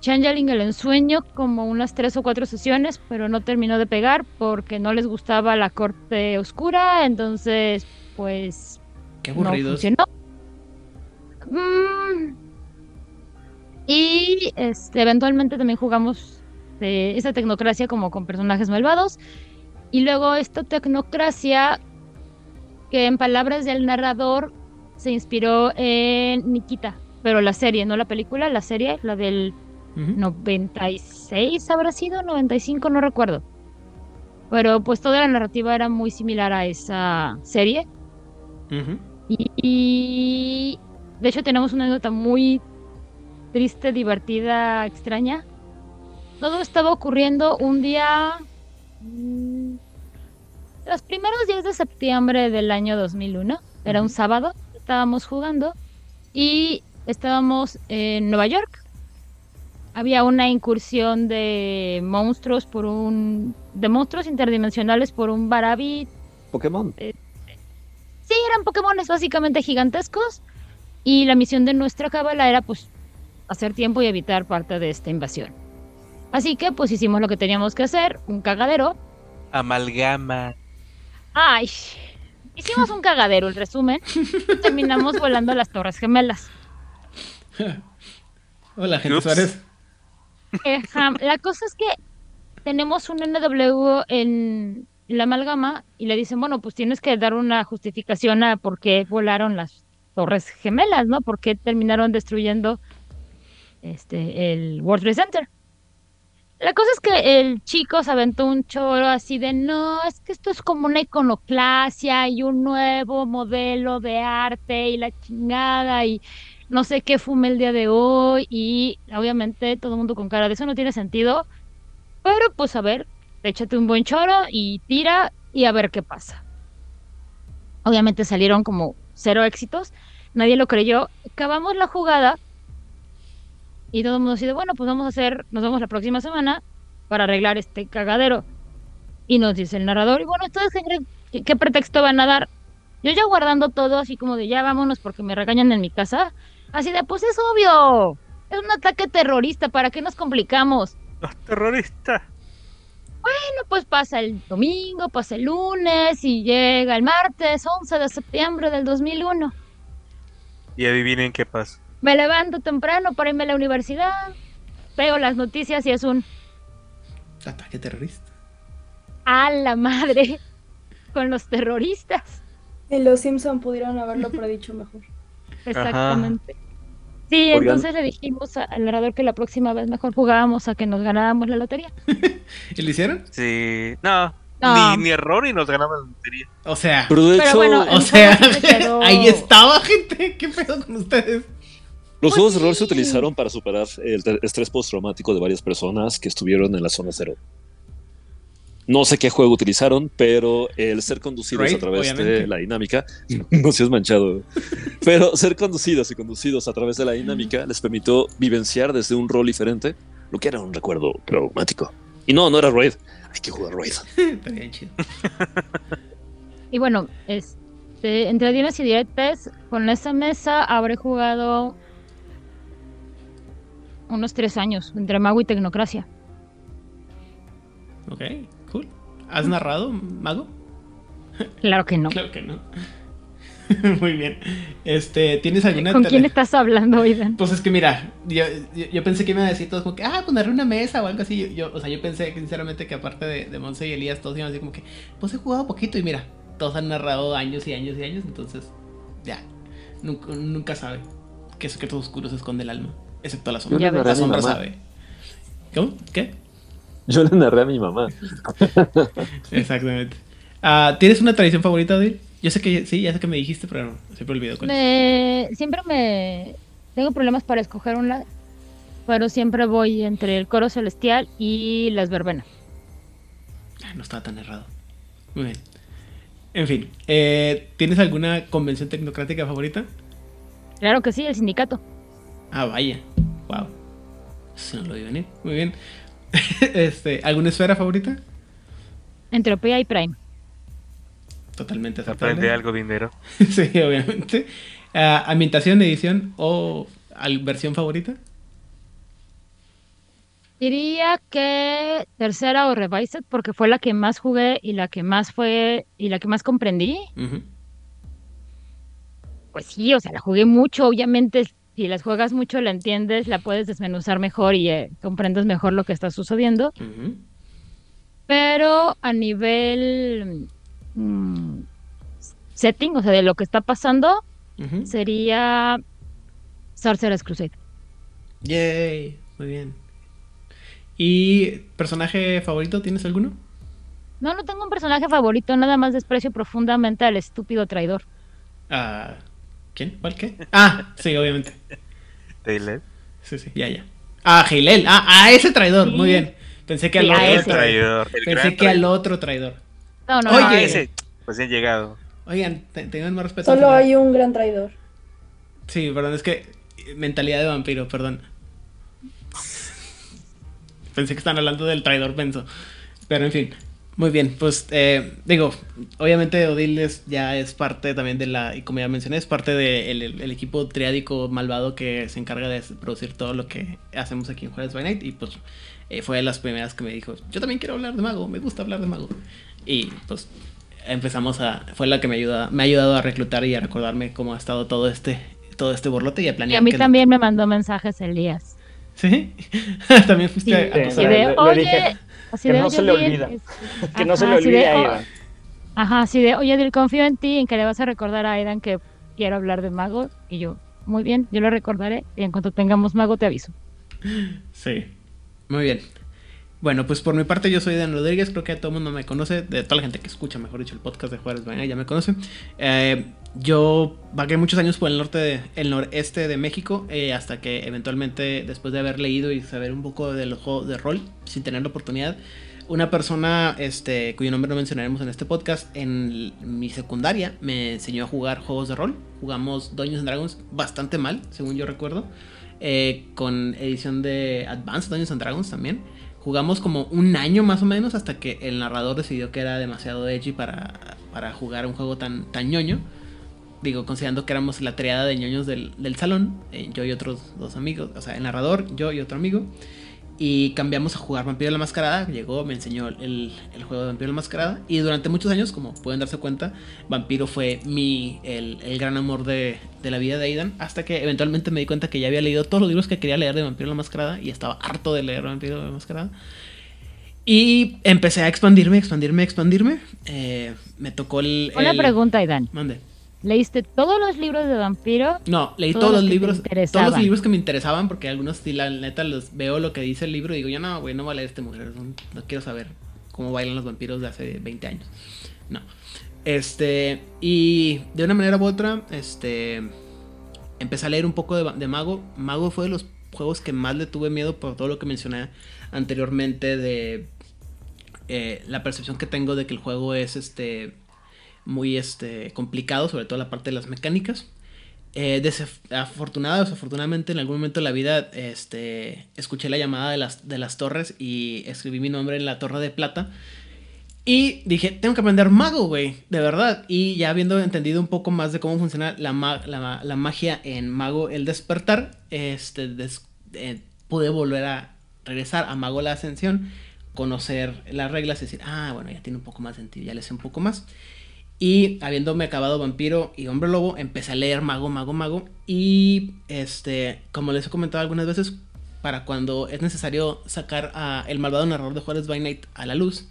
S3: Changeling el ensueño como unas tres o cuatro sesiones, pero no terminó de pegar porque no les gustaba la corte oscura, entonces pues
S1: Qué aburrido.
S3: Mm. Y este, eventualmente también jugamos de esa tecnocracia como con personajes malvados. Y luego esta tecnocracia que en palabras del narrador se inspiró en Nikita, pero la serie, no la película, la serie, la del 96 habrá sido, 95, no recuerdo. Pero pues toda la narrativa era muy similar a esa serie. Y, de hecho tenemos una anécdota muy triste, divertida, extraña. Todo estaba ocurriendo un día... Mm, los primeros días de septiembre del año 2001. Era un sábado. Estábamos jugando y estábamos en Nueva York había una incursión de monstruos por un de monstruos interdimensionales por un Barabi
S6: Pokémon.
S3: Eh, sí, eran Pokémones básicamente gigantescos y la misión de nuestra cábala era pues hacer tiempo y evitar parte de esta invasión. Así que pues hicimos lo que teníamos que hacer, un cagadero.
S5: Amalgama.
S3: Ay, hicimos un cagadero, el resumen. terminamos volando a las Torres Gemelas.
S1: Hola, gente Suárez.
S3: Eh, la cosa es que tenemos un NW en la amalgama y le dicen, bueno, pues tienes que dar una justificación a por qué volaron las torres gemelas, ¿no? ¿Por qué terminaron destruyendo este, el World Trade Center? La cosa es que el chico se aventó un choro así de, no, es que esto es como una iconoclasia y un nuevo modelo de arte y la chingada y no sé qué fume el día de hoy y obviamente todo el mundo con cara de eso no tiene sentido, pero pues a ver, échate un buen choro y tira y a ver qué pasa. Obviamente salieron como cero éxitos, nadie lo creyó, acabamos la jugada y todo el mundo dice, bueno, pues vamos a hacer, nos vemos la próxima semana para arreglar este cagadero. Y nos dice el narrador, y bueno, ¿ustedes qué, qué pretexto van a dar? Yo ya guardando todo, así como de ya vámonos porque me regañan en mi casa. Así de, pues es obvio. Es un ataque terrorista, ¿para qué nos complicamos?
S5: Los terroristas.
S3: Bueno, pues pasa el domingo, pasa el lunes y llega el martes 11 de septiembre del 2001.
S5: Y adivinen qué pasa.
S3: Me levanto temprano para irme a la universidad, veo las noticias y es un...
S1: Ataque terrorista.
S3: A la madre, con los terroristas.
S2: En Los Simpson pudieron haberlo predicho mejor.
S3: Exactamente. Sí, entonces le dijimos al narrador que la próxima vez mejor jugábamos a que nos ganábamos la lotería.
S1: ¿Y lo hicieron?
S5: Sí, no. Ni, ni, error y nos ganamos la lotería.
S1: O sea,
S6: pero de hecho,
S1: o sea, ahí estaba, gente. ¿Qué pedo con ustedes?
S6: Los pues juegos de error se utilizaron para superar el estrés postraumático de varias personas que estuvieron en la zona cero. No sé qué juego utilizaron, pero el ser conducidos a través de la dinámica, no seas manchado, pero ser conducidos y conducidos a través de la dinámica les permitió vivenciar desde un rol diferente lo que era un recuerdo traumático. Y no, no era Raid. Hay que jugar Raid.
S3: y bueno, este, entre dimes y directes, con esa mesa habré jugado unos tres años entre Mago y Tecnocracia.
S1: Ok. ¿Has narrado, Mago?
S3: Claro que no.
S1: Claro que no. Muy bien. Este, ¿tienes alguna
S3: ¿Con quién estás hablando, Ivan?
S1: Pues es que mira, yo, yo, pensé que me iba a decir todos como que, ah, ponerle una mesa o algo así. Yo, o sea, yo pensé sinceramente que aparte de, de Monse y Elías, todos iban a decir como que, pues he jugado poquito y mira, todos han narrado años y años y años, entonces, ya, nunca, nunca sabe qué secretos oscuros esconde el alma. Excepto la sombra. la sombra sabe. ¿Cómo? ¿Qué?
S6: Yo le narré a mi mamá.
S1: Exactamente. Uh, ¿Tienes una tradición favorita, Odil? Yo sé que sí, ya sé que me dijiste, pero no, siempre olvido cuál
S3: me... Siempre me... Tengo problemas para escoger una, pero siempre voy entre el coro celestial y las verbenas.
S1: Ah, no estaba tan errado. Muy bien. En fin, eh, ¿tienes alguna convención tecnocrática favorita?
S3: Claro que sí, el sindicato.
S1: Ah, vaya. Wow. Eso no lo vi venir. Muy bien. este, ¿Alguna esfera favorita?
S3: Entropía y Prime.
S1: Totalmente
S5: aceptable. Aprende algo dinero.
S1: sí, obviamente. Uh, ¿Ambientación, edición o versión favorita?
S3: Diría que tercera o revised porque fue la que más jugué y la que más fue y la que más comprendí. Pues sí, o sea, la jugué mucho. Obviamente, si las juegas mucho, la entiendes, la puedes desmenuzar mejor y eh, comprendes mejor lo que está sucediendo. Pero a nivel mm, setting, o sea, de lo que está pasando, sería Sorcerer's Crusade.
S1: Yay, muy bien. ¿Y personaje favorito? ¿Tienes alguno?
S3: No, no tengo un personaje favorito, nada más desprecio profundamente al estúpido traidor.
S1: Ah, ¿Quién? ¿Cuál qué? Ah, sí, obviamente.
S5: ¿Taylor?
S1: Sí, sí, ya, ya. Ah, Heilel. Ah, a ese traidor, muy bien. Pensé que al otro traidor. Pensé que al otro traidor.
S3: No, no,
S5: Oye, no, ese, pues han llegado.
S1: Oigan, tengan más respeto.
S2: Solo hay un gran traidor.
S1: Sí, perdón, es que mentalidad de vampiro, perdón. Pensé que estaban hablando del traidor penso. Pero en fin, muy bien. Pues eh, digo, obviamente Odile ya es parte también de la, y como ya mencioné, es parte del el, equipo triádico malvado que se encarga de producir todo lo que hacemos aquí en Jueves by Night. Y pues eh, fue de las primeras que me dijo, yo también quiero hablar de mago, me gusta hablar de mago. Y pues empezamos a, fue la que me ayuda, me ha ayudado a reclutar y a recordarme cómo ha estado todo este, todo este borlote y a planear.
S3: Y a mí también me mandó mensajes Elías.
S1: ¿Sí? También fuiste a
S3: así de, oye,
S4: que, no se le olvida. que no se le olvide a Aidan.
S3: Ajá, así de, oye, confío en ti, en que le vas a recordar a Aidan que quiero hablar de mago. Y yo, muy bien, yo lo recordaré y en cuanto tengamos mago te aviso.
S1: Sí, muy bien. Bueno, pues por mi parte yo soy Dan Rodríguez, creo que todo el mundo me conoce, de toda la gente que escucha, mejor dicho, el podcast de Juárez Baña ya me conoce. Eh, yo vagué muchos años por el norte, de, el noreste de México, eh, hasta que eventualmente, después de haber leído y saber un poco del juego de rol, sin tener la oportunidad, una persona este, cuyo nombre no mencionaremos en este podcast, en mi secundaria me enseñó a jugar juegos de rol. Jugamos Dungeons Dragons bastante mal, según yo recuerdo, eh, con edición de Advanced Dungeons and Dragons también. Jugamos como un año más o menos hasta que el narrador decidió que era demasiado edgy para, para jugar un juego tan, tan ñoño. Digo, considerando que éramos la triada de ñoños del, del salón, eh, yo y otros dos amigos, o sea, el narrador, yo y otro amigo y cambiamos a jugar Vampiro la Mascarada. Llegó, me enseñó el, el, juego de Vampiro la Mascarada. Y durante muchos años, como pueden darse cuenta, Vampiro fue mi, el, el gran amor de, de, la vida de Aidan. Hasta que eventualmente me di cuenta que ya había leído todos los libros que quería leer de Vampiro la Mascarada. Y estaba harto de leer Vampiro la Mascarada. Y empecé a expandirme, expandirme, expandirme. Eh, me tocó el.
S3: Una pregunta, Aidan.
S1: Mande.
S3: ¿Leíste todos los libros de vampiro?
S1: No, leí todos, los, libros, todos los libros que me interesaban, porque algunos, si la neta, los veo lo que dice el libro y digo, yo no, güey, no voy a leer este mujer, no, quiero saber cómo bailan los vampiros de hace 20 años. No. Este, y de una manera u otra, este, empecé a leer un poco de, Mago. Mago fue de los juegos que más le tuve miedo por todo lo que mencioné anteriormente de eh, la percepción que tengo de que el juego es, este, muy este, complicado, sobre todo la parte de las mecánicas. Eh, en algún momento de la vida este, escuché la llamada de las, de las torres y escribí mi nombre en la torre de plata. Y dije, tengo que aprender mago, güey, de verdad. Y ya habiendo entendido un poco más de cómo funciona la, la, magia en mago, el despertar, este, eh, pude volver a regresar a mago la ascensión, conocer las reglas y decir, ah, bueno, ya tiene un poco más sentido, ya le sé un poco más. Y habiéndome acabado Vampiro y Hombre Lobo, empecé a leer Mago, Mago, Mago. Y este, como les he comentado algunas veces, para cuando es necesario sacar a el malvado narrador de Juárez by Night a la luz,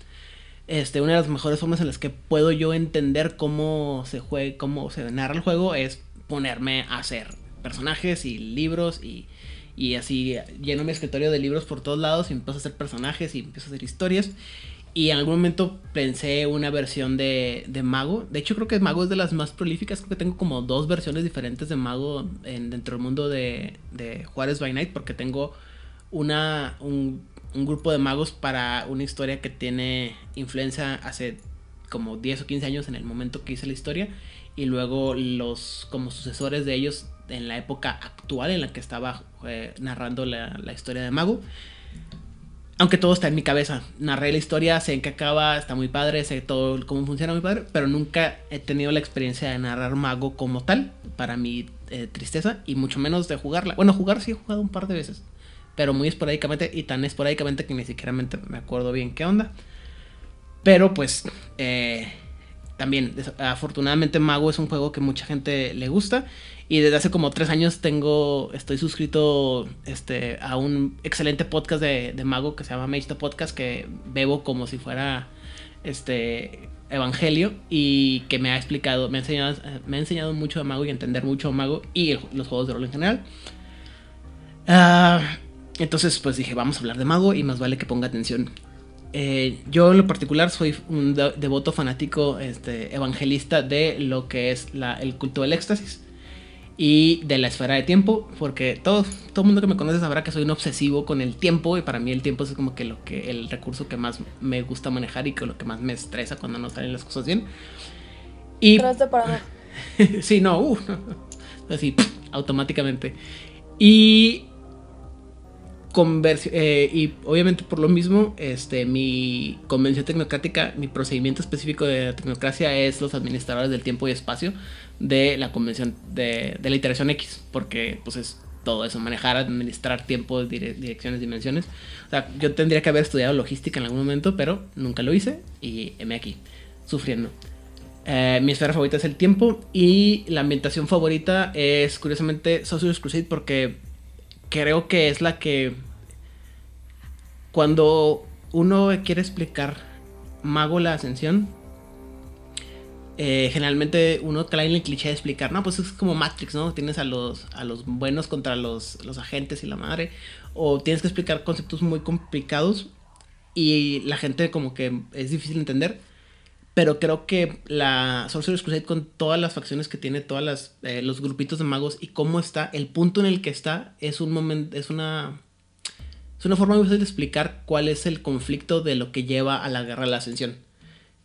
S1: este, una de las mejores formas en las que puedo yo entender cómo se juega, cómo se narra el juego es ponerme a hacer personajes y libros y, Y así lleno mi escritorio de libros por todos lados y empiezo a hacer personajes y empiezo a hacer historias. Y en algún momento pensé una versión de, de, Mago. De hecho, creo que Mago es de las más prolíficas. Creo que tengo como dos versiones diferentes de Mago en, dentro del mundo de, de Juárez by Night. Porque tengo una, un, grupo de magos para una historia que tiene influencia hace como 10 o 15 años en el momento que hice la historia. Y luego los como sucesores de ellos en la época actual en la que estaba eh, narrando la, la historia de Mago. Aunque todo está en mi cabeza. Narré la historia, sé en qué acaba, está muy padre, sé todo cómo funciona muy padre, pero nunca he tenido la experiencia de narrar Mago como tal, para mi eh, tristeza, y mucho menos de jugarla. Bueno, jugar sí he jugado un par de veces, pero muy esporádicamente, y tan esporádicamente que ni siquiera me, acuerdo bien qué onda. Pero pues, eh, también, afortunadamente Mago es un juego que mucha gente le gusta y desde hace como tres años tengo, estoy suscrito este, a un excelente podcast de, Mago que se llama Mage Podcast, que bebo como si fuera este evangelio y que me ha explicado, me ha enseñado, me ha enseñado mucho de Mago y entender mucho de Mago y los juegos de rol en general. Ah, entonces pues dije, vamos a hablar de Mago y más vale que ponga atención. Eh, yo en lo particular soy un devoto fanático este, evangelista de lo que es la, el culto del éxtasis y de la esfera de tiempo, porque todo, todo el mundo que me conoce sabrá que soy un obsesivo con el tiempo y para mí el tiempo es como que lo que el recurso que más me gusta manejar y que lo que más me estresa cuando no salen las cosas bien. Y sí, no, uh, así automáticamente. Y eh, y obviamente por lo mismo, este, mi convención tecnocrática, mi procedimiento específico de tecnocracia es los administradores del tiempo y espacio de la convención de, la iteración X, porque pues es todo eso, manejar, administrar tiempo, direcciones, dimensiones. O sea, yo tendría que haber estudiado logística en algún momento, pero nunca lo hice y me aquí, sufriendo. Eh, mi esfera favorita es el tiempo y la ambientación favorita es curiosamente Sorcerer's Crusade porque creo que es la que cuando uno quiere explicar Mago la Ascensión, eh, generalmente uno en el cliché de explicar, no, pues es como Matrix, ¿no? Tienes a los, a los buenos contra los, los agentes y la madre, o tienes que explicar conceptos muy complicados y la gente como que es difícil entender. Pero creo que la Sorcerer's Crusade con todas las facciones que tiene, todas eh, los grupitos de magos y cómo está, el punto en el que está es un momento, es una una forma muy fácil de explicar cuál es el conflicto de lo que lleva a la guerra de la ascensión.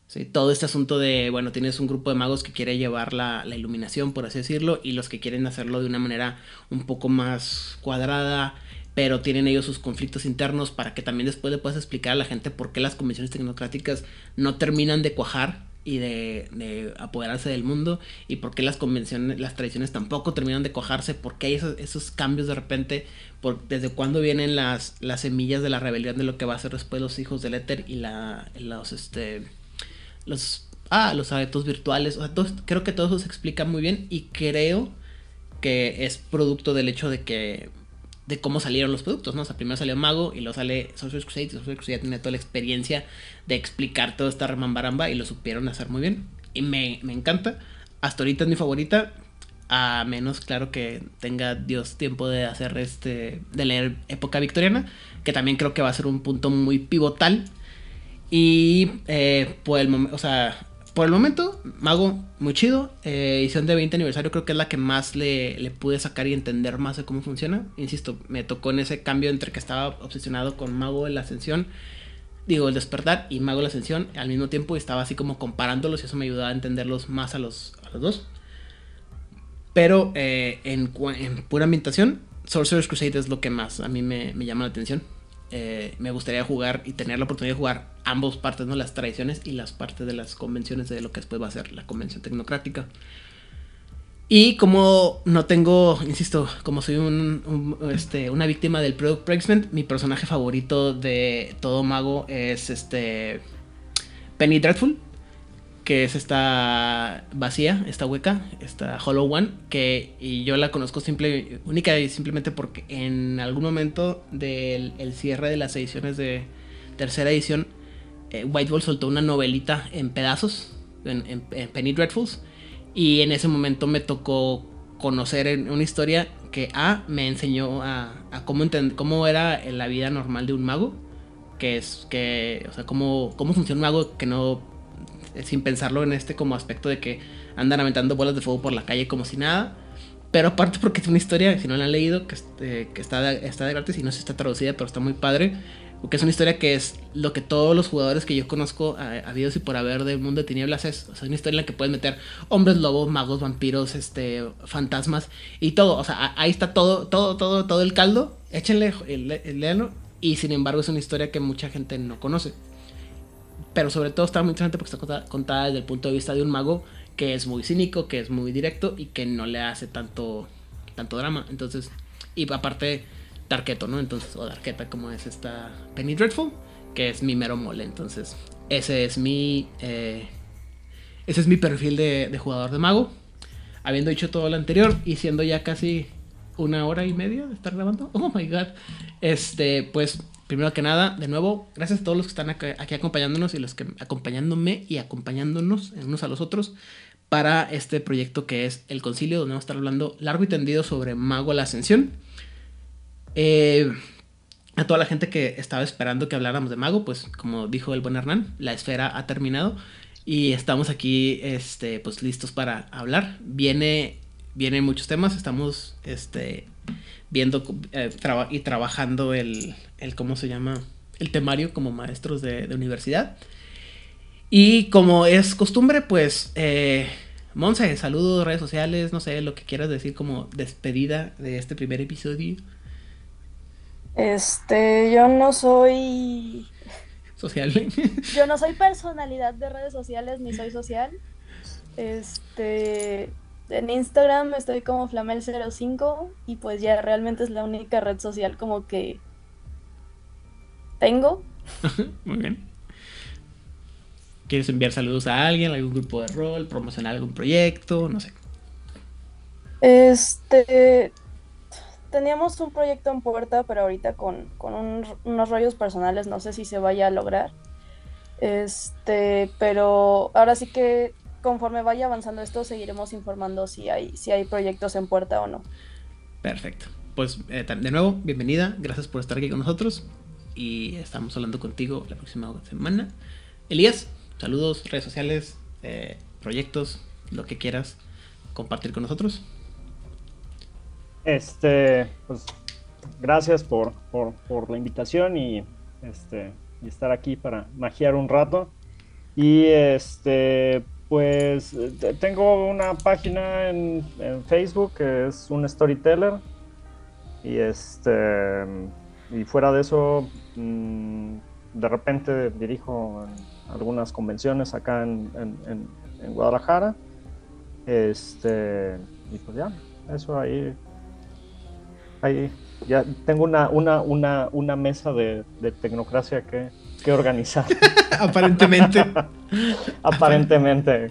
S1: ¿Sí? Todo este asunto de, bueno, tienes un grupo de magos que quiere llevar la, la, iluminación, por así decirlo, y los que quieren hacerlo de una manera un poco más cuadrada, pero tienen ellos sus conflictos internos para que también después le puedas explicar a la gente por qué las convenciones tecnocráticas no terminan de cuajar y de, apoderarse del mundo y por qué las convenciones, las tradiciones tampoco terminan de cuajarse, por qué hay esos, cambios de repente, desde cuándo vienen las, las semillas de la rebelión de lo que va a ser después los hijos del éter y la, los, este, los, ah, los adeptos virtuales, creo que todo eso se explica muy bien y creo que es producto del hecho de que de cómo salieron los productos, ¿no? O sea, primero salió Mago y luego sale Sorcerer's Crusade y Sorcerer's Crusade ya tiene toda la experiencia de explicar toda esta remambaramba y lo supieron hacer muy bien. Y me, me encanta. Hasta ahorita es mi favorita. A menos, claro, que tenga Dios tiempo de hacer este. de leer época victoriana. Que también creo que va a ser un punto muy pivotal. Y eh, por el momento. O sea, por el momento, Mago, muy chido. Eh, edición de 20 aniversario creo que es la que más le, le, pude sacar y entender más de cómo funciona. Insisto, me tocó en ese cambio entre que estaba obsesionado con Mago de la Ascensión, digo, el despertar y Mago de la Ascensión al mismo tiempo estaba así como comparándolos y eso me ayudaba a entenderlos más a los, a los dos. Pero eh, en, en, pura ambientación, Sorcerer's Crusade es lo que más a mí me, me llama la atención. Eh, me gustaría jugar y tener la oportunidad de jugar ambos partes, ¿no? Las tradiciones y las partes de las convenciones de lo que después va a ser la convención tecnocrática. Y como no tengo, insisto, como soy un, este, una víctima del product placement, mi personaje favorito de todo mago es este Penny Dreadful que es esta vacía, esta hueca, esta Hollow One, que y yo la conozco simple, única y simplemente porque en algún momento del cierre de las ediciones de tercera edición, eh, White Wolf soltó una novelita en pedazos, en, Penny Dreadfuls, y en ese momento me tocó conocer una historia porque A me enseñó a, cómo, cómo era la vida normal de un mago, que es que, o sea, cómo, cómo funciona un mago que no, sin pensarlo en este como aspecto de que andan aventando bolas de fuego por la calle como si nada. Pero aparte porque es una historia, si no la han leído, que, este, que está, de, está de gratis y no se está traducida, pero está muy padre. Porque es una historia que es lo que todos los jugadores que yo conozco, habidos y por haber del mundo de tinieblas, es. O sea, una historia en la que puedes meter hombres lobos, magos, vampiros, este, fantasmas y todo. O sea, ahí está todo, todo, todo, todo el caldo. Échenle, léanlo. Y sin embargo, es una historia que mucha gente no conoce. Pero sobre todo está muy interesante porque está contada, desde el punto de vista de un mago que es muy cínico, que es muy directo y que no le hace tanto, tanto drama. Entonces, y aparte Darketo, ¿no? Entonces, o Darketa, como es esta Penny Dreadful, que es mi mero mole. Entonces, ese es mi. Eh, ese es mi perfil de, jugador de mago. Habiendo dicho todo lo anterior y siendo ya casi una hora y media de estar grabando. Oh my god. Este, pues, primero que nada, de nuevo, gracias a todos los que están aquí acompañándonos y los que acompañándome y acompañándonos unos a los otros para este proyecto que es El Concilio, donde vamos a estar hablando largo y tendido sobre Mago la Ascensión. Eh, a toda la gente que estaba esperando que habláramos de Mago, pues como dijo el buen Hernán, la esfera ha terminado y estamos aquí este, pues listos para hablar. Viene, vienen muchos temas, estamos este, viendo eh, y trabajando el, el, ¿cómo se llama? El temario como maestros de, universidad. Y como es costumbre, pues, eh, Monse, saludos, redes sociales, no sé, lo que quieras decir como despedida de este primer episodio.
S2: Este, yo no soy
S1: social.
S2: yo no soy personalidad de redes sociales ni soy social. Este, en Instagram estoy como flamel05 y pues ya realmente es la única red social como que tengo.
S1: Muy bien. ¿Quieres enviar saludos a alguien, algún grupo de rol, promocionar algún proyecto? No sé.
S2: Este, teníamos un proyecto en puerta, pero ahorita con, unos rollos personales no sé si se vaya a lograr. Este, pero ahora sí que conforme vaya avanzando esto, seguiremos informando si hay, si hay proyectos en puerta o no.
S1: Perfecto. Pues eh, de nuevo, bienvenida. Gracias por estar aquí con nosotros. Y estamos hablando contigo la próxima semana. Elías, saludos, redes sociales, eh, proyectos, lo que quieras compartir con nosotros.
S4: Este, pues gracias por, la invitación y, este, y estar aquí para magiar un rato. Y este, pues tengo una página en, Facebook que es un storyteller. Y este, y fuera de eso, mm, de repente dirijo algunas convenciones acá en, en Guadalajara. Este, y pues ya, eso ahí ahí ya tengo una, una, una, una mesa de, tecnocracia que, que organizar.
S1: Aparentemente.
S4: Aparentemente.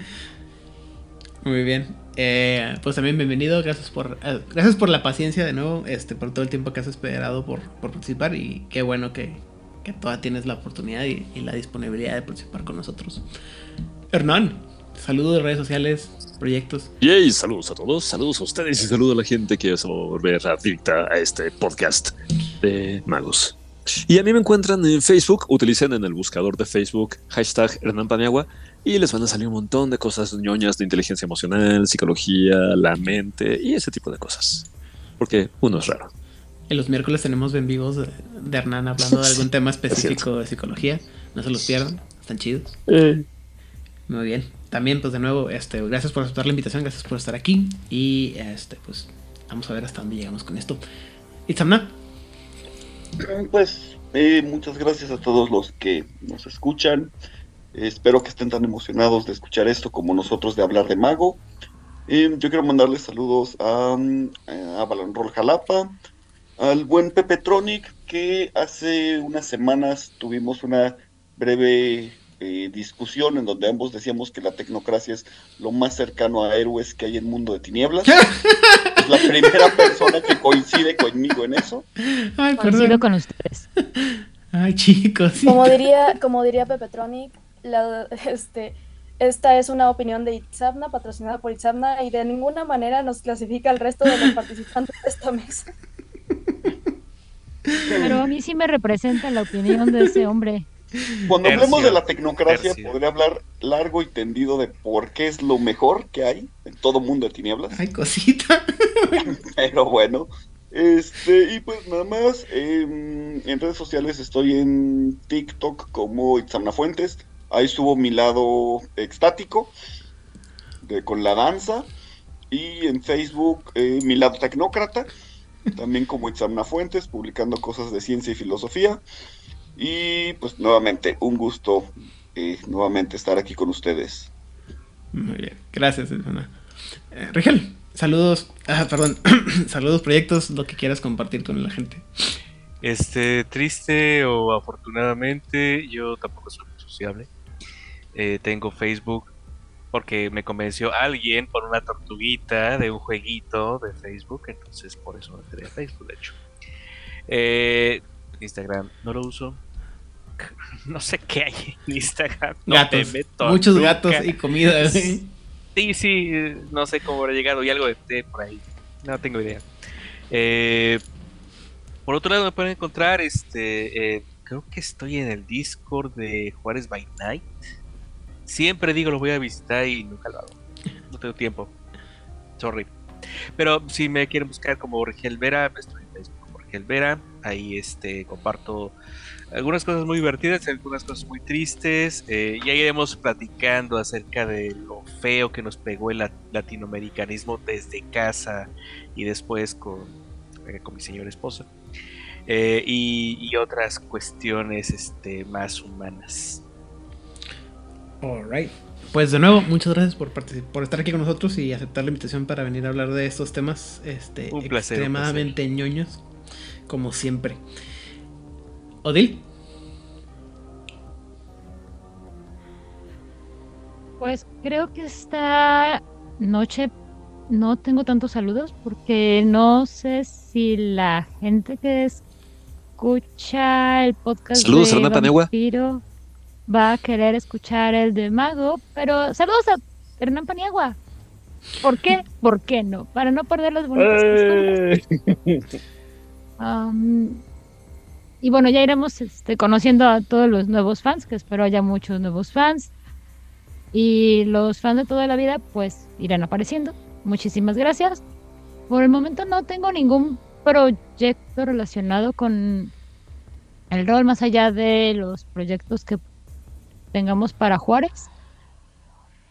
S1: Muy bien. Eh, pues también bienvenido, gracias por eh, gracias por la paciencia de nuevo, este, por todo el tiempo que has esperado por, participar y qué bueno que, que todavía tienes la oportunidad y, y la disponibilidad de participar con nosotros. Hernán, saludos de redes sociales, proyectos.
S6: Yay, saludos a todos, saludos a ustedes y saludos a la gente que se va a volver adicta a este podcast de magos. Y a mí me encuentran en Facebook, utilicen en el buscador de Facebook hashtag Hernán Paniagua y les van a salir un montón de cosas ñoñas de inteligencia emocional, psicología, la mente y ese tipo de cosas. Porque uno es raro.
S1: En los miércoles tenemos en vivos de, Hernán hablando de algún tema específico de psicología. No se los pierdan, están chidos. Eh. Muy bien también, pues de nuevo, este, gracias por aceptar la invitación, gracias por estar aquí. Y este, pues vamos a ver hasta dónde llegamos con esto. Itzamna.
S7: Pues eh, muchas gracias a todos los que nos escuchan. espero que estén tan emocionados de escuchar esto como nosotros de hablar de Mago. Eh, yo quiero mandarles saludos a, a Roll Jalapa, al buen Pepe Tronic, que hace unas semanas tuvimos una breve eh, discusión en donde ambos decíamos que la tecnocracia es lo más cercano a héroes que hay en Mundo de Tinieblas. es la primera persona que coincide conmigo en eso.
S3: Ay, Coincido con ustedes.
S1: Ay, chicos.
S2: Como diría, como diría Pepetronic, la, este, esta es una opinión de Itzamna, patrocinada por Itzamna, y de ninguna manera nos clasifica al resto de los participantes de esta mesa.
S3: Pero a mí sí me representa la opinión de ese hombre.
S7: Cuando hablemos de la tecnocracia, podría hablar largo y tendido de por qué es lo mejor que hay en todo mundo de tinieblas.
S1: Ay, cosita.
S7: Pero bueno, este, y pues nada más, em, en redes sociales estoy en TikTok como Itzamna Fuentes. Ahí subo mi lado extático con la danza. Y en Facebook eh, mi lado tecnócrata, también como Itzamna Fuentes, publicando cosas de ciencia y filosofía. Y pues nuevamente, un gusto eh, nuevamente estar aquí con ustedes.
S1: Muy bien, gracias, Itzamna. Eh, Rigel, saludos, ah, perdón, saludos, proyectos, lo que quieras compartir con la gente.
S5: Este, triste o afortunadamente, yo tampoco soy muy sociable. Eh, tengo Facebook porque me convenció alguien por una tortuguita de un jueguito de Facebook, entonces por eso me creé Facebook, de hecho. Eh, Instagram no lo uso. No sé qué hay en Instagram.
S1: gatos. muchos gatos y comida. Sí,
S5: sí, no sé cómo habrá llegado y algo de té por ahí. No tengo idea. Eh, por otro lado me pueden encontrar, este, creo que estoy en el Discord de Juárez by Night. Siempre digo lo voy a visitar y nunca lo hago. No tengo tiempo. Sorry. Pero si me quieren buscar como Rigel Vera, estoy en Facebook como Rigel Vera. Ahí este, comparto algunas cosas muy divertidas, algunas cosas muy tristes. Eh, ya iremos platicando acerca de lo feo que nos pegó el latinoamericanismo desde casa y después con, eh, con mi señora esposa. Eh, y, y, otras cuestiones este, más humanas.
S1: Alright. Pues de nuevo, muchas gracias por, por estar aquí con nosotros y aceptar la invitación para venir a hablar de estos temas este, extremadamente ñoños, como siempre. Odil.
S3: Pues creo que esta noche no tengo tantos saludos porque no sé si la gente que escucha el podcast
S6: Saludos, de
S3: Vampiro va a querer escuchar el de Mago, pero saludos a Hernán Paniagua. ¿Por qué? ¿Por qué no? Para no perder las bonitas costumbres. y bueno, ya iremos este, conociendo a todos los nuevos fans, que espero haya muchos nuevos fans. Y los fans de toda la vida, pues irán apareciendo. Muchísimas gracias. Por el momento no tengo ningún proyecto relacionado con el rol, más allá de los proyectos que tengamos para Juárez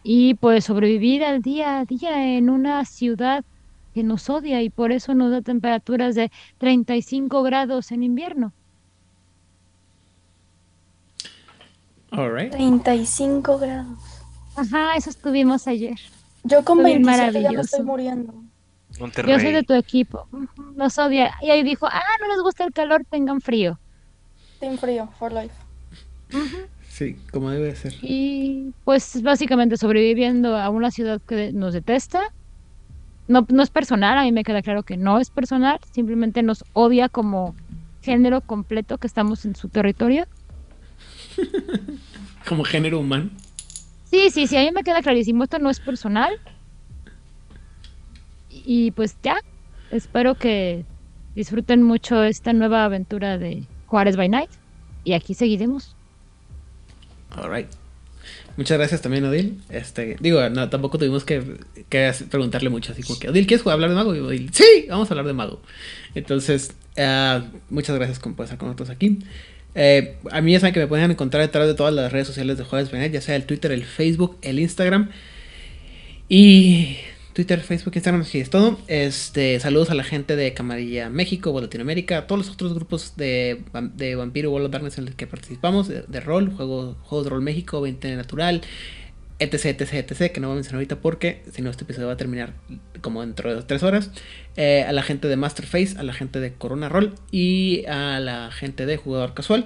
S3: y pues sobrevivir al día a día en una ciudad que nos odia y por eso nos da temperaturas de 35 grados en invierno.
S2: All 35 grados.
S3: Ajá, eso estuvimos ayer.
S2: Yo con 27 ya me estoy muriendo.
S3: Yo soy de tu equipo. Nos odia. Y ahí dijo, ah, no les gusta el calor, tengan frío.
S2: Team frío, for life.
S1: Sí, como debe ser.
S3: Y pues básicamente sobreviviendo a una ciudad que nos detesta. No, no es personal, a mí me queda claro que no es personal, simplemente nos odia como género completo que estamos en su territorio.
S1: como género humano.
S3: Sí, sí, sí, a mí me queda clarísimo, esto no es personal. Y pues ya, espero que disfruten mucho esta nueva aventura de Juárez by Night. Y aquí seguiremos.
S1: Alright. Muchas gracias también, Odil. Este, digo, no, tampoco tuvimos que, preguntarle mucho, así como que, Odil, ¿quieres hablar de Mago? Y Odil, sí, vamos a hablar de Mago. Entonces, uh, muchas gracias por estar con nosotros aquí. Eh, a mí ya saben que me pueden encontrar detrás de todas las redes sociales de Jueves Benet, ya sea el Twitter, el Facebook, el Instagram. Y Twitter, Facebook, Instagram, así es todo. Este, saludos a la gente de Camarilla México o Latinoamérica, todos los otros grupos de, de Vampiro World of Darkness en los que participamos, de, rol, juego, juegos de rol México, 20 Natural, etc, etc, etc, que no voy a mencionar ahorita porque si no este episodio va a terminar como dentro de tres horas. Eh, a la gente de Masterface, a la gente de Corona Roll y a la gente de Jugador Casual.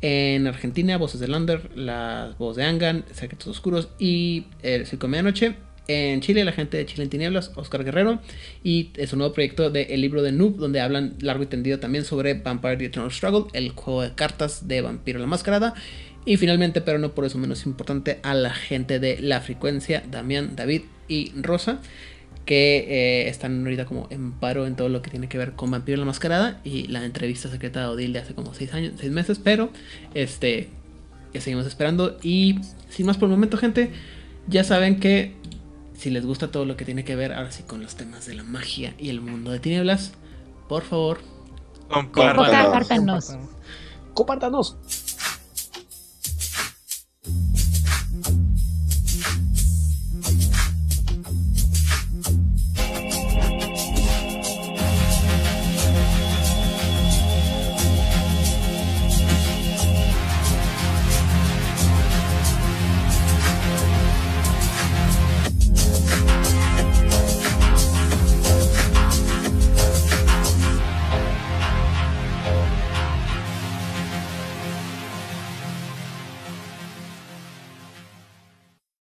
S1: En Argentina, Voces de Lander, la voz de Angan, Secretos Oscuros y El Circo de Medianoche. En Chile, la gente de Chile en Tinieblas, Oscar Guerrero, y es un nuevo proyecto de El libro de Noob, donde hablan largo y tendido también sobre Vampire the Eternal Struggle, el juego de cartas de Vampiro la Mascarada. Y finalmente, pero no por eso menos importante, a la gente de La Frecuencia, Damián, David y Rosa, que eh, están ahorita como en paro en todo lo que tiene que ver con Vampiro la Mascarada y la entrevista secreta de Odile de hace como 6 años, seis meses, pero este ya seguimos esperando y sin más por el momento, gente, ya saben que si les gusta todo lo que tiene que ver ahora sí con los temas de la magia y el mundo de tinieblas, por favor,
S3: compártanos.
S6: Compártanos.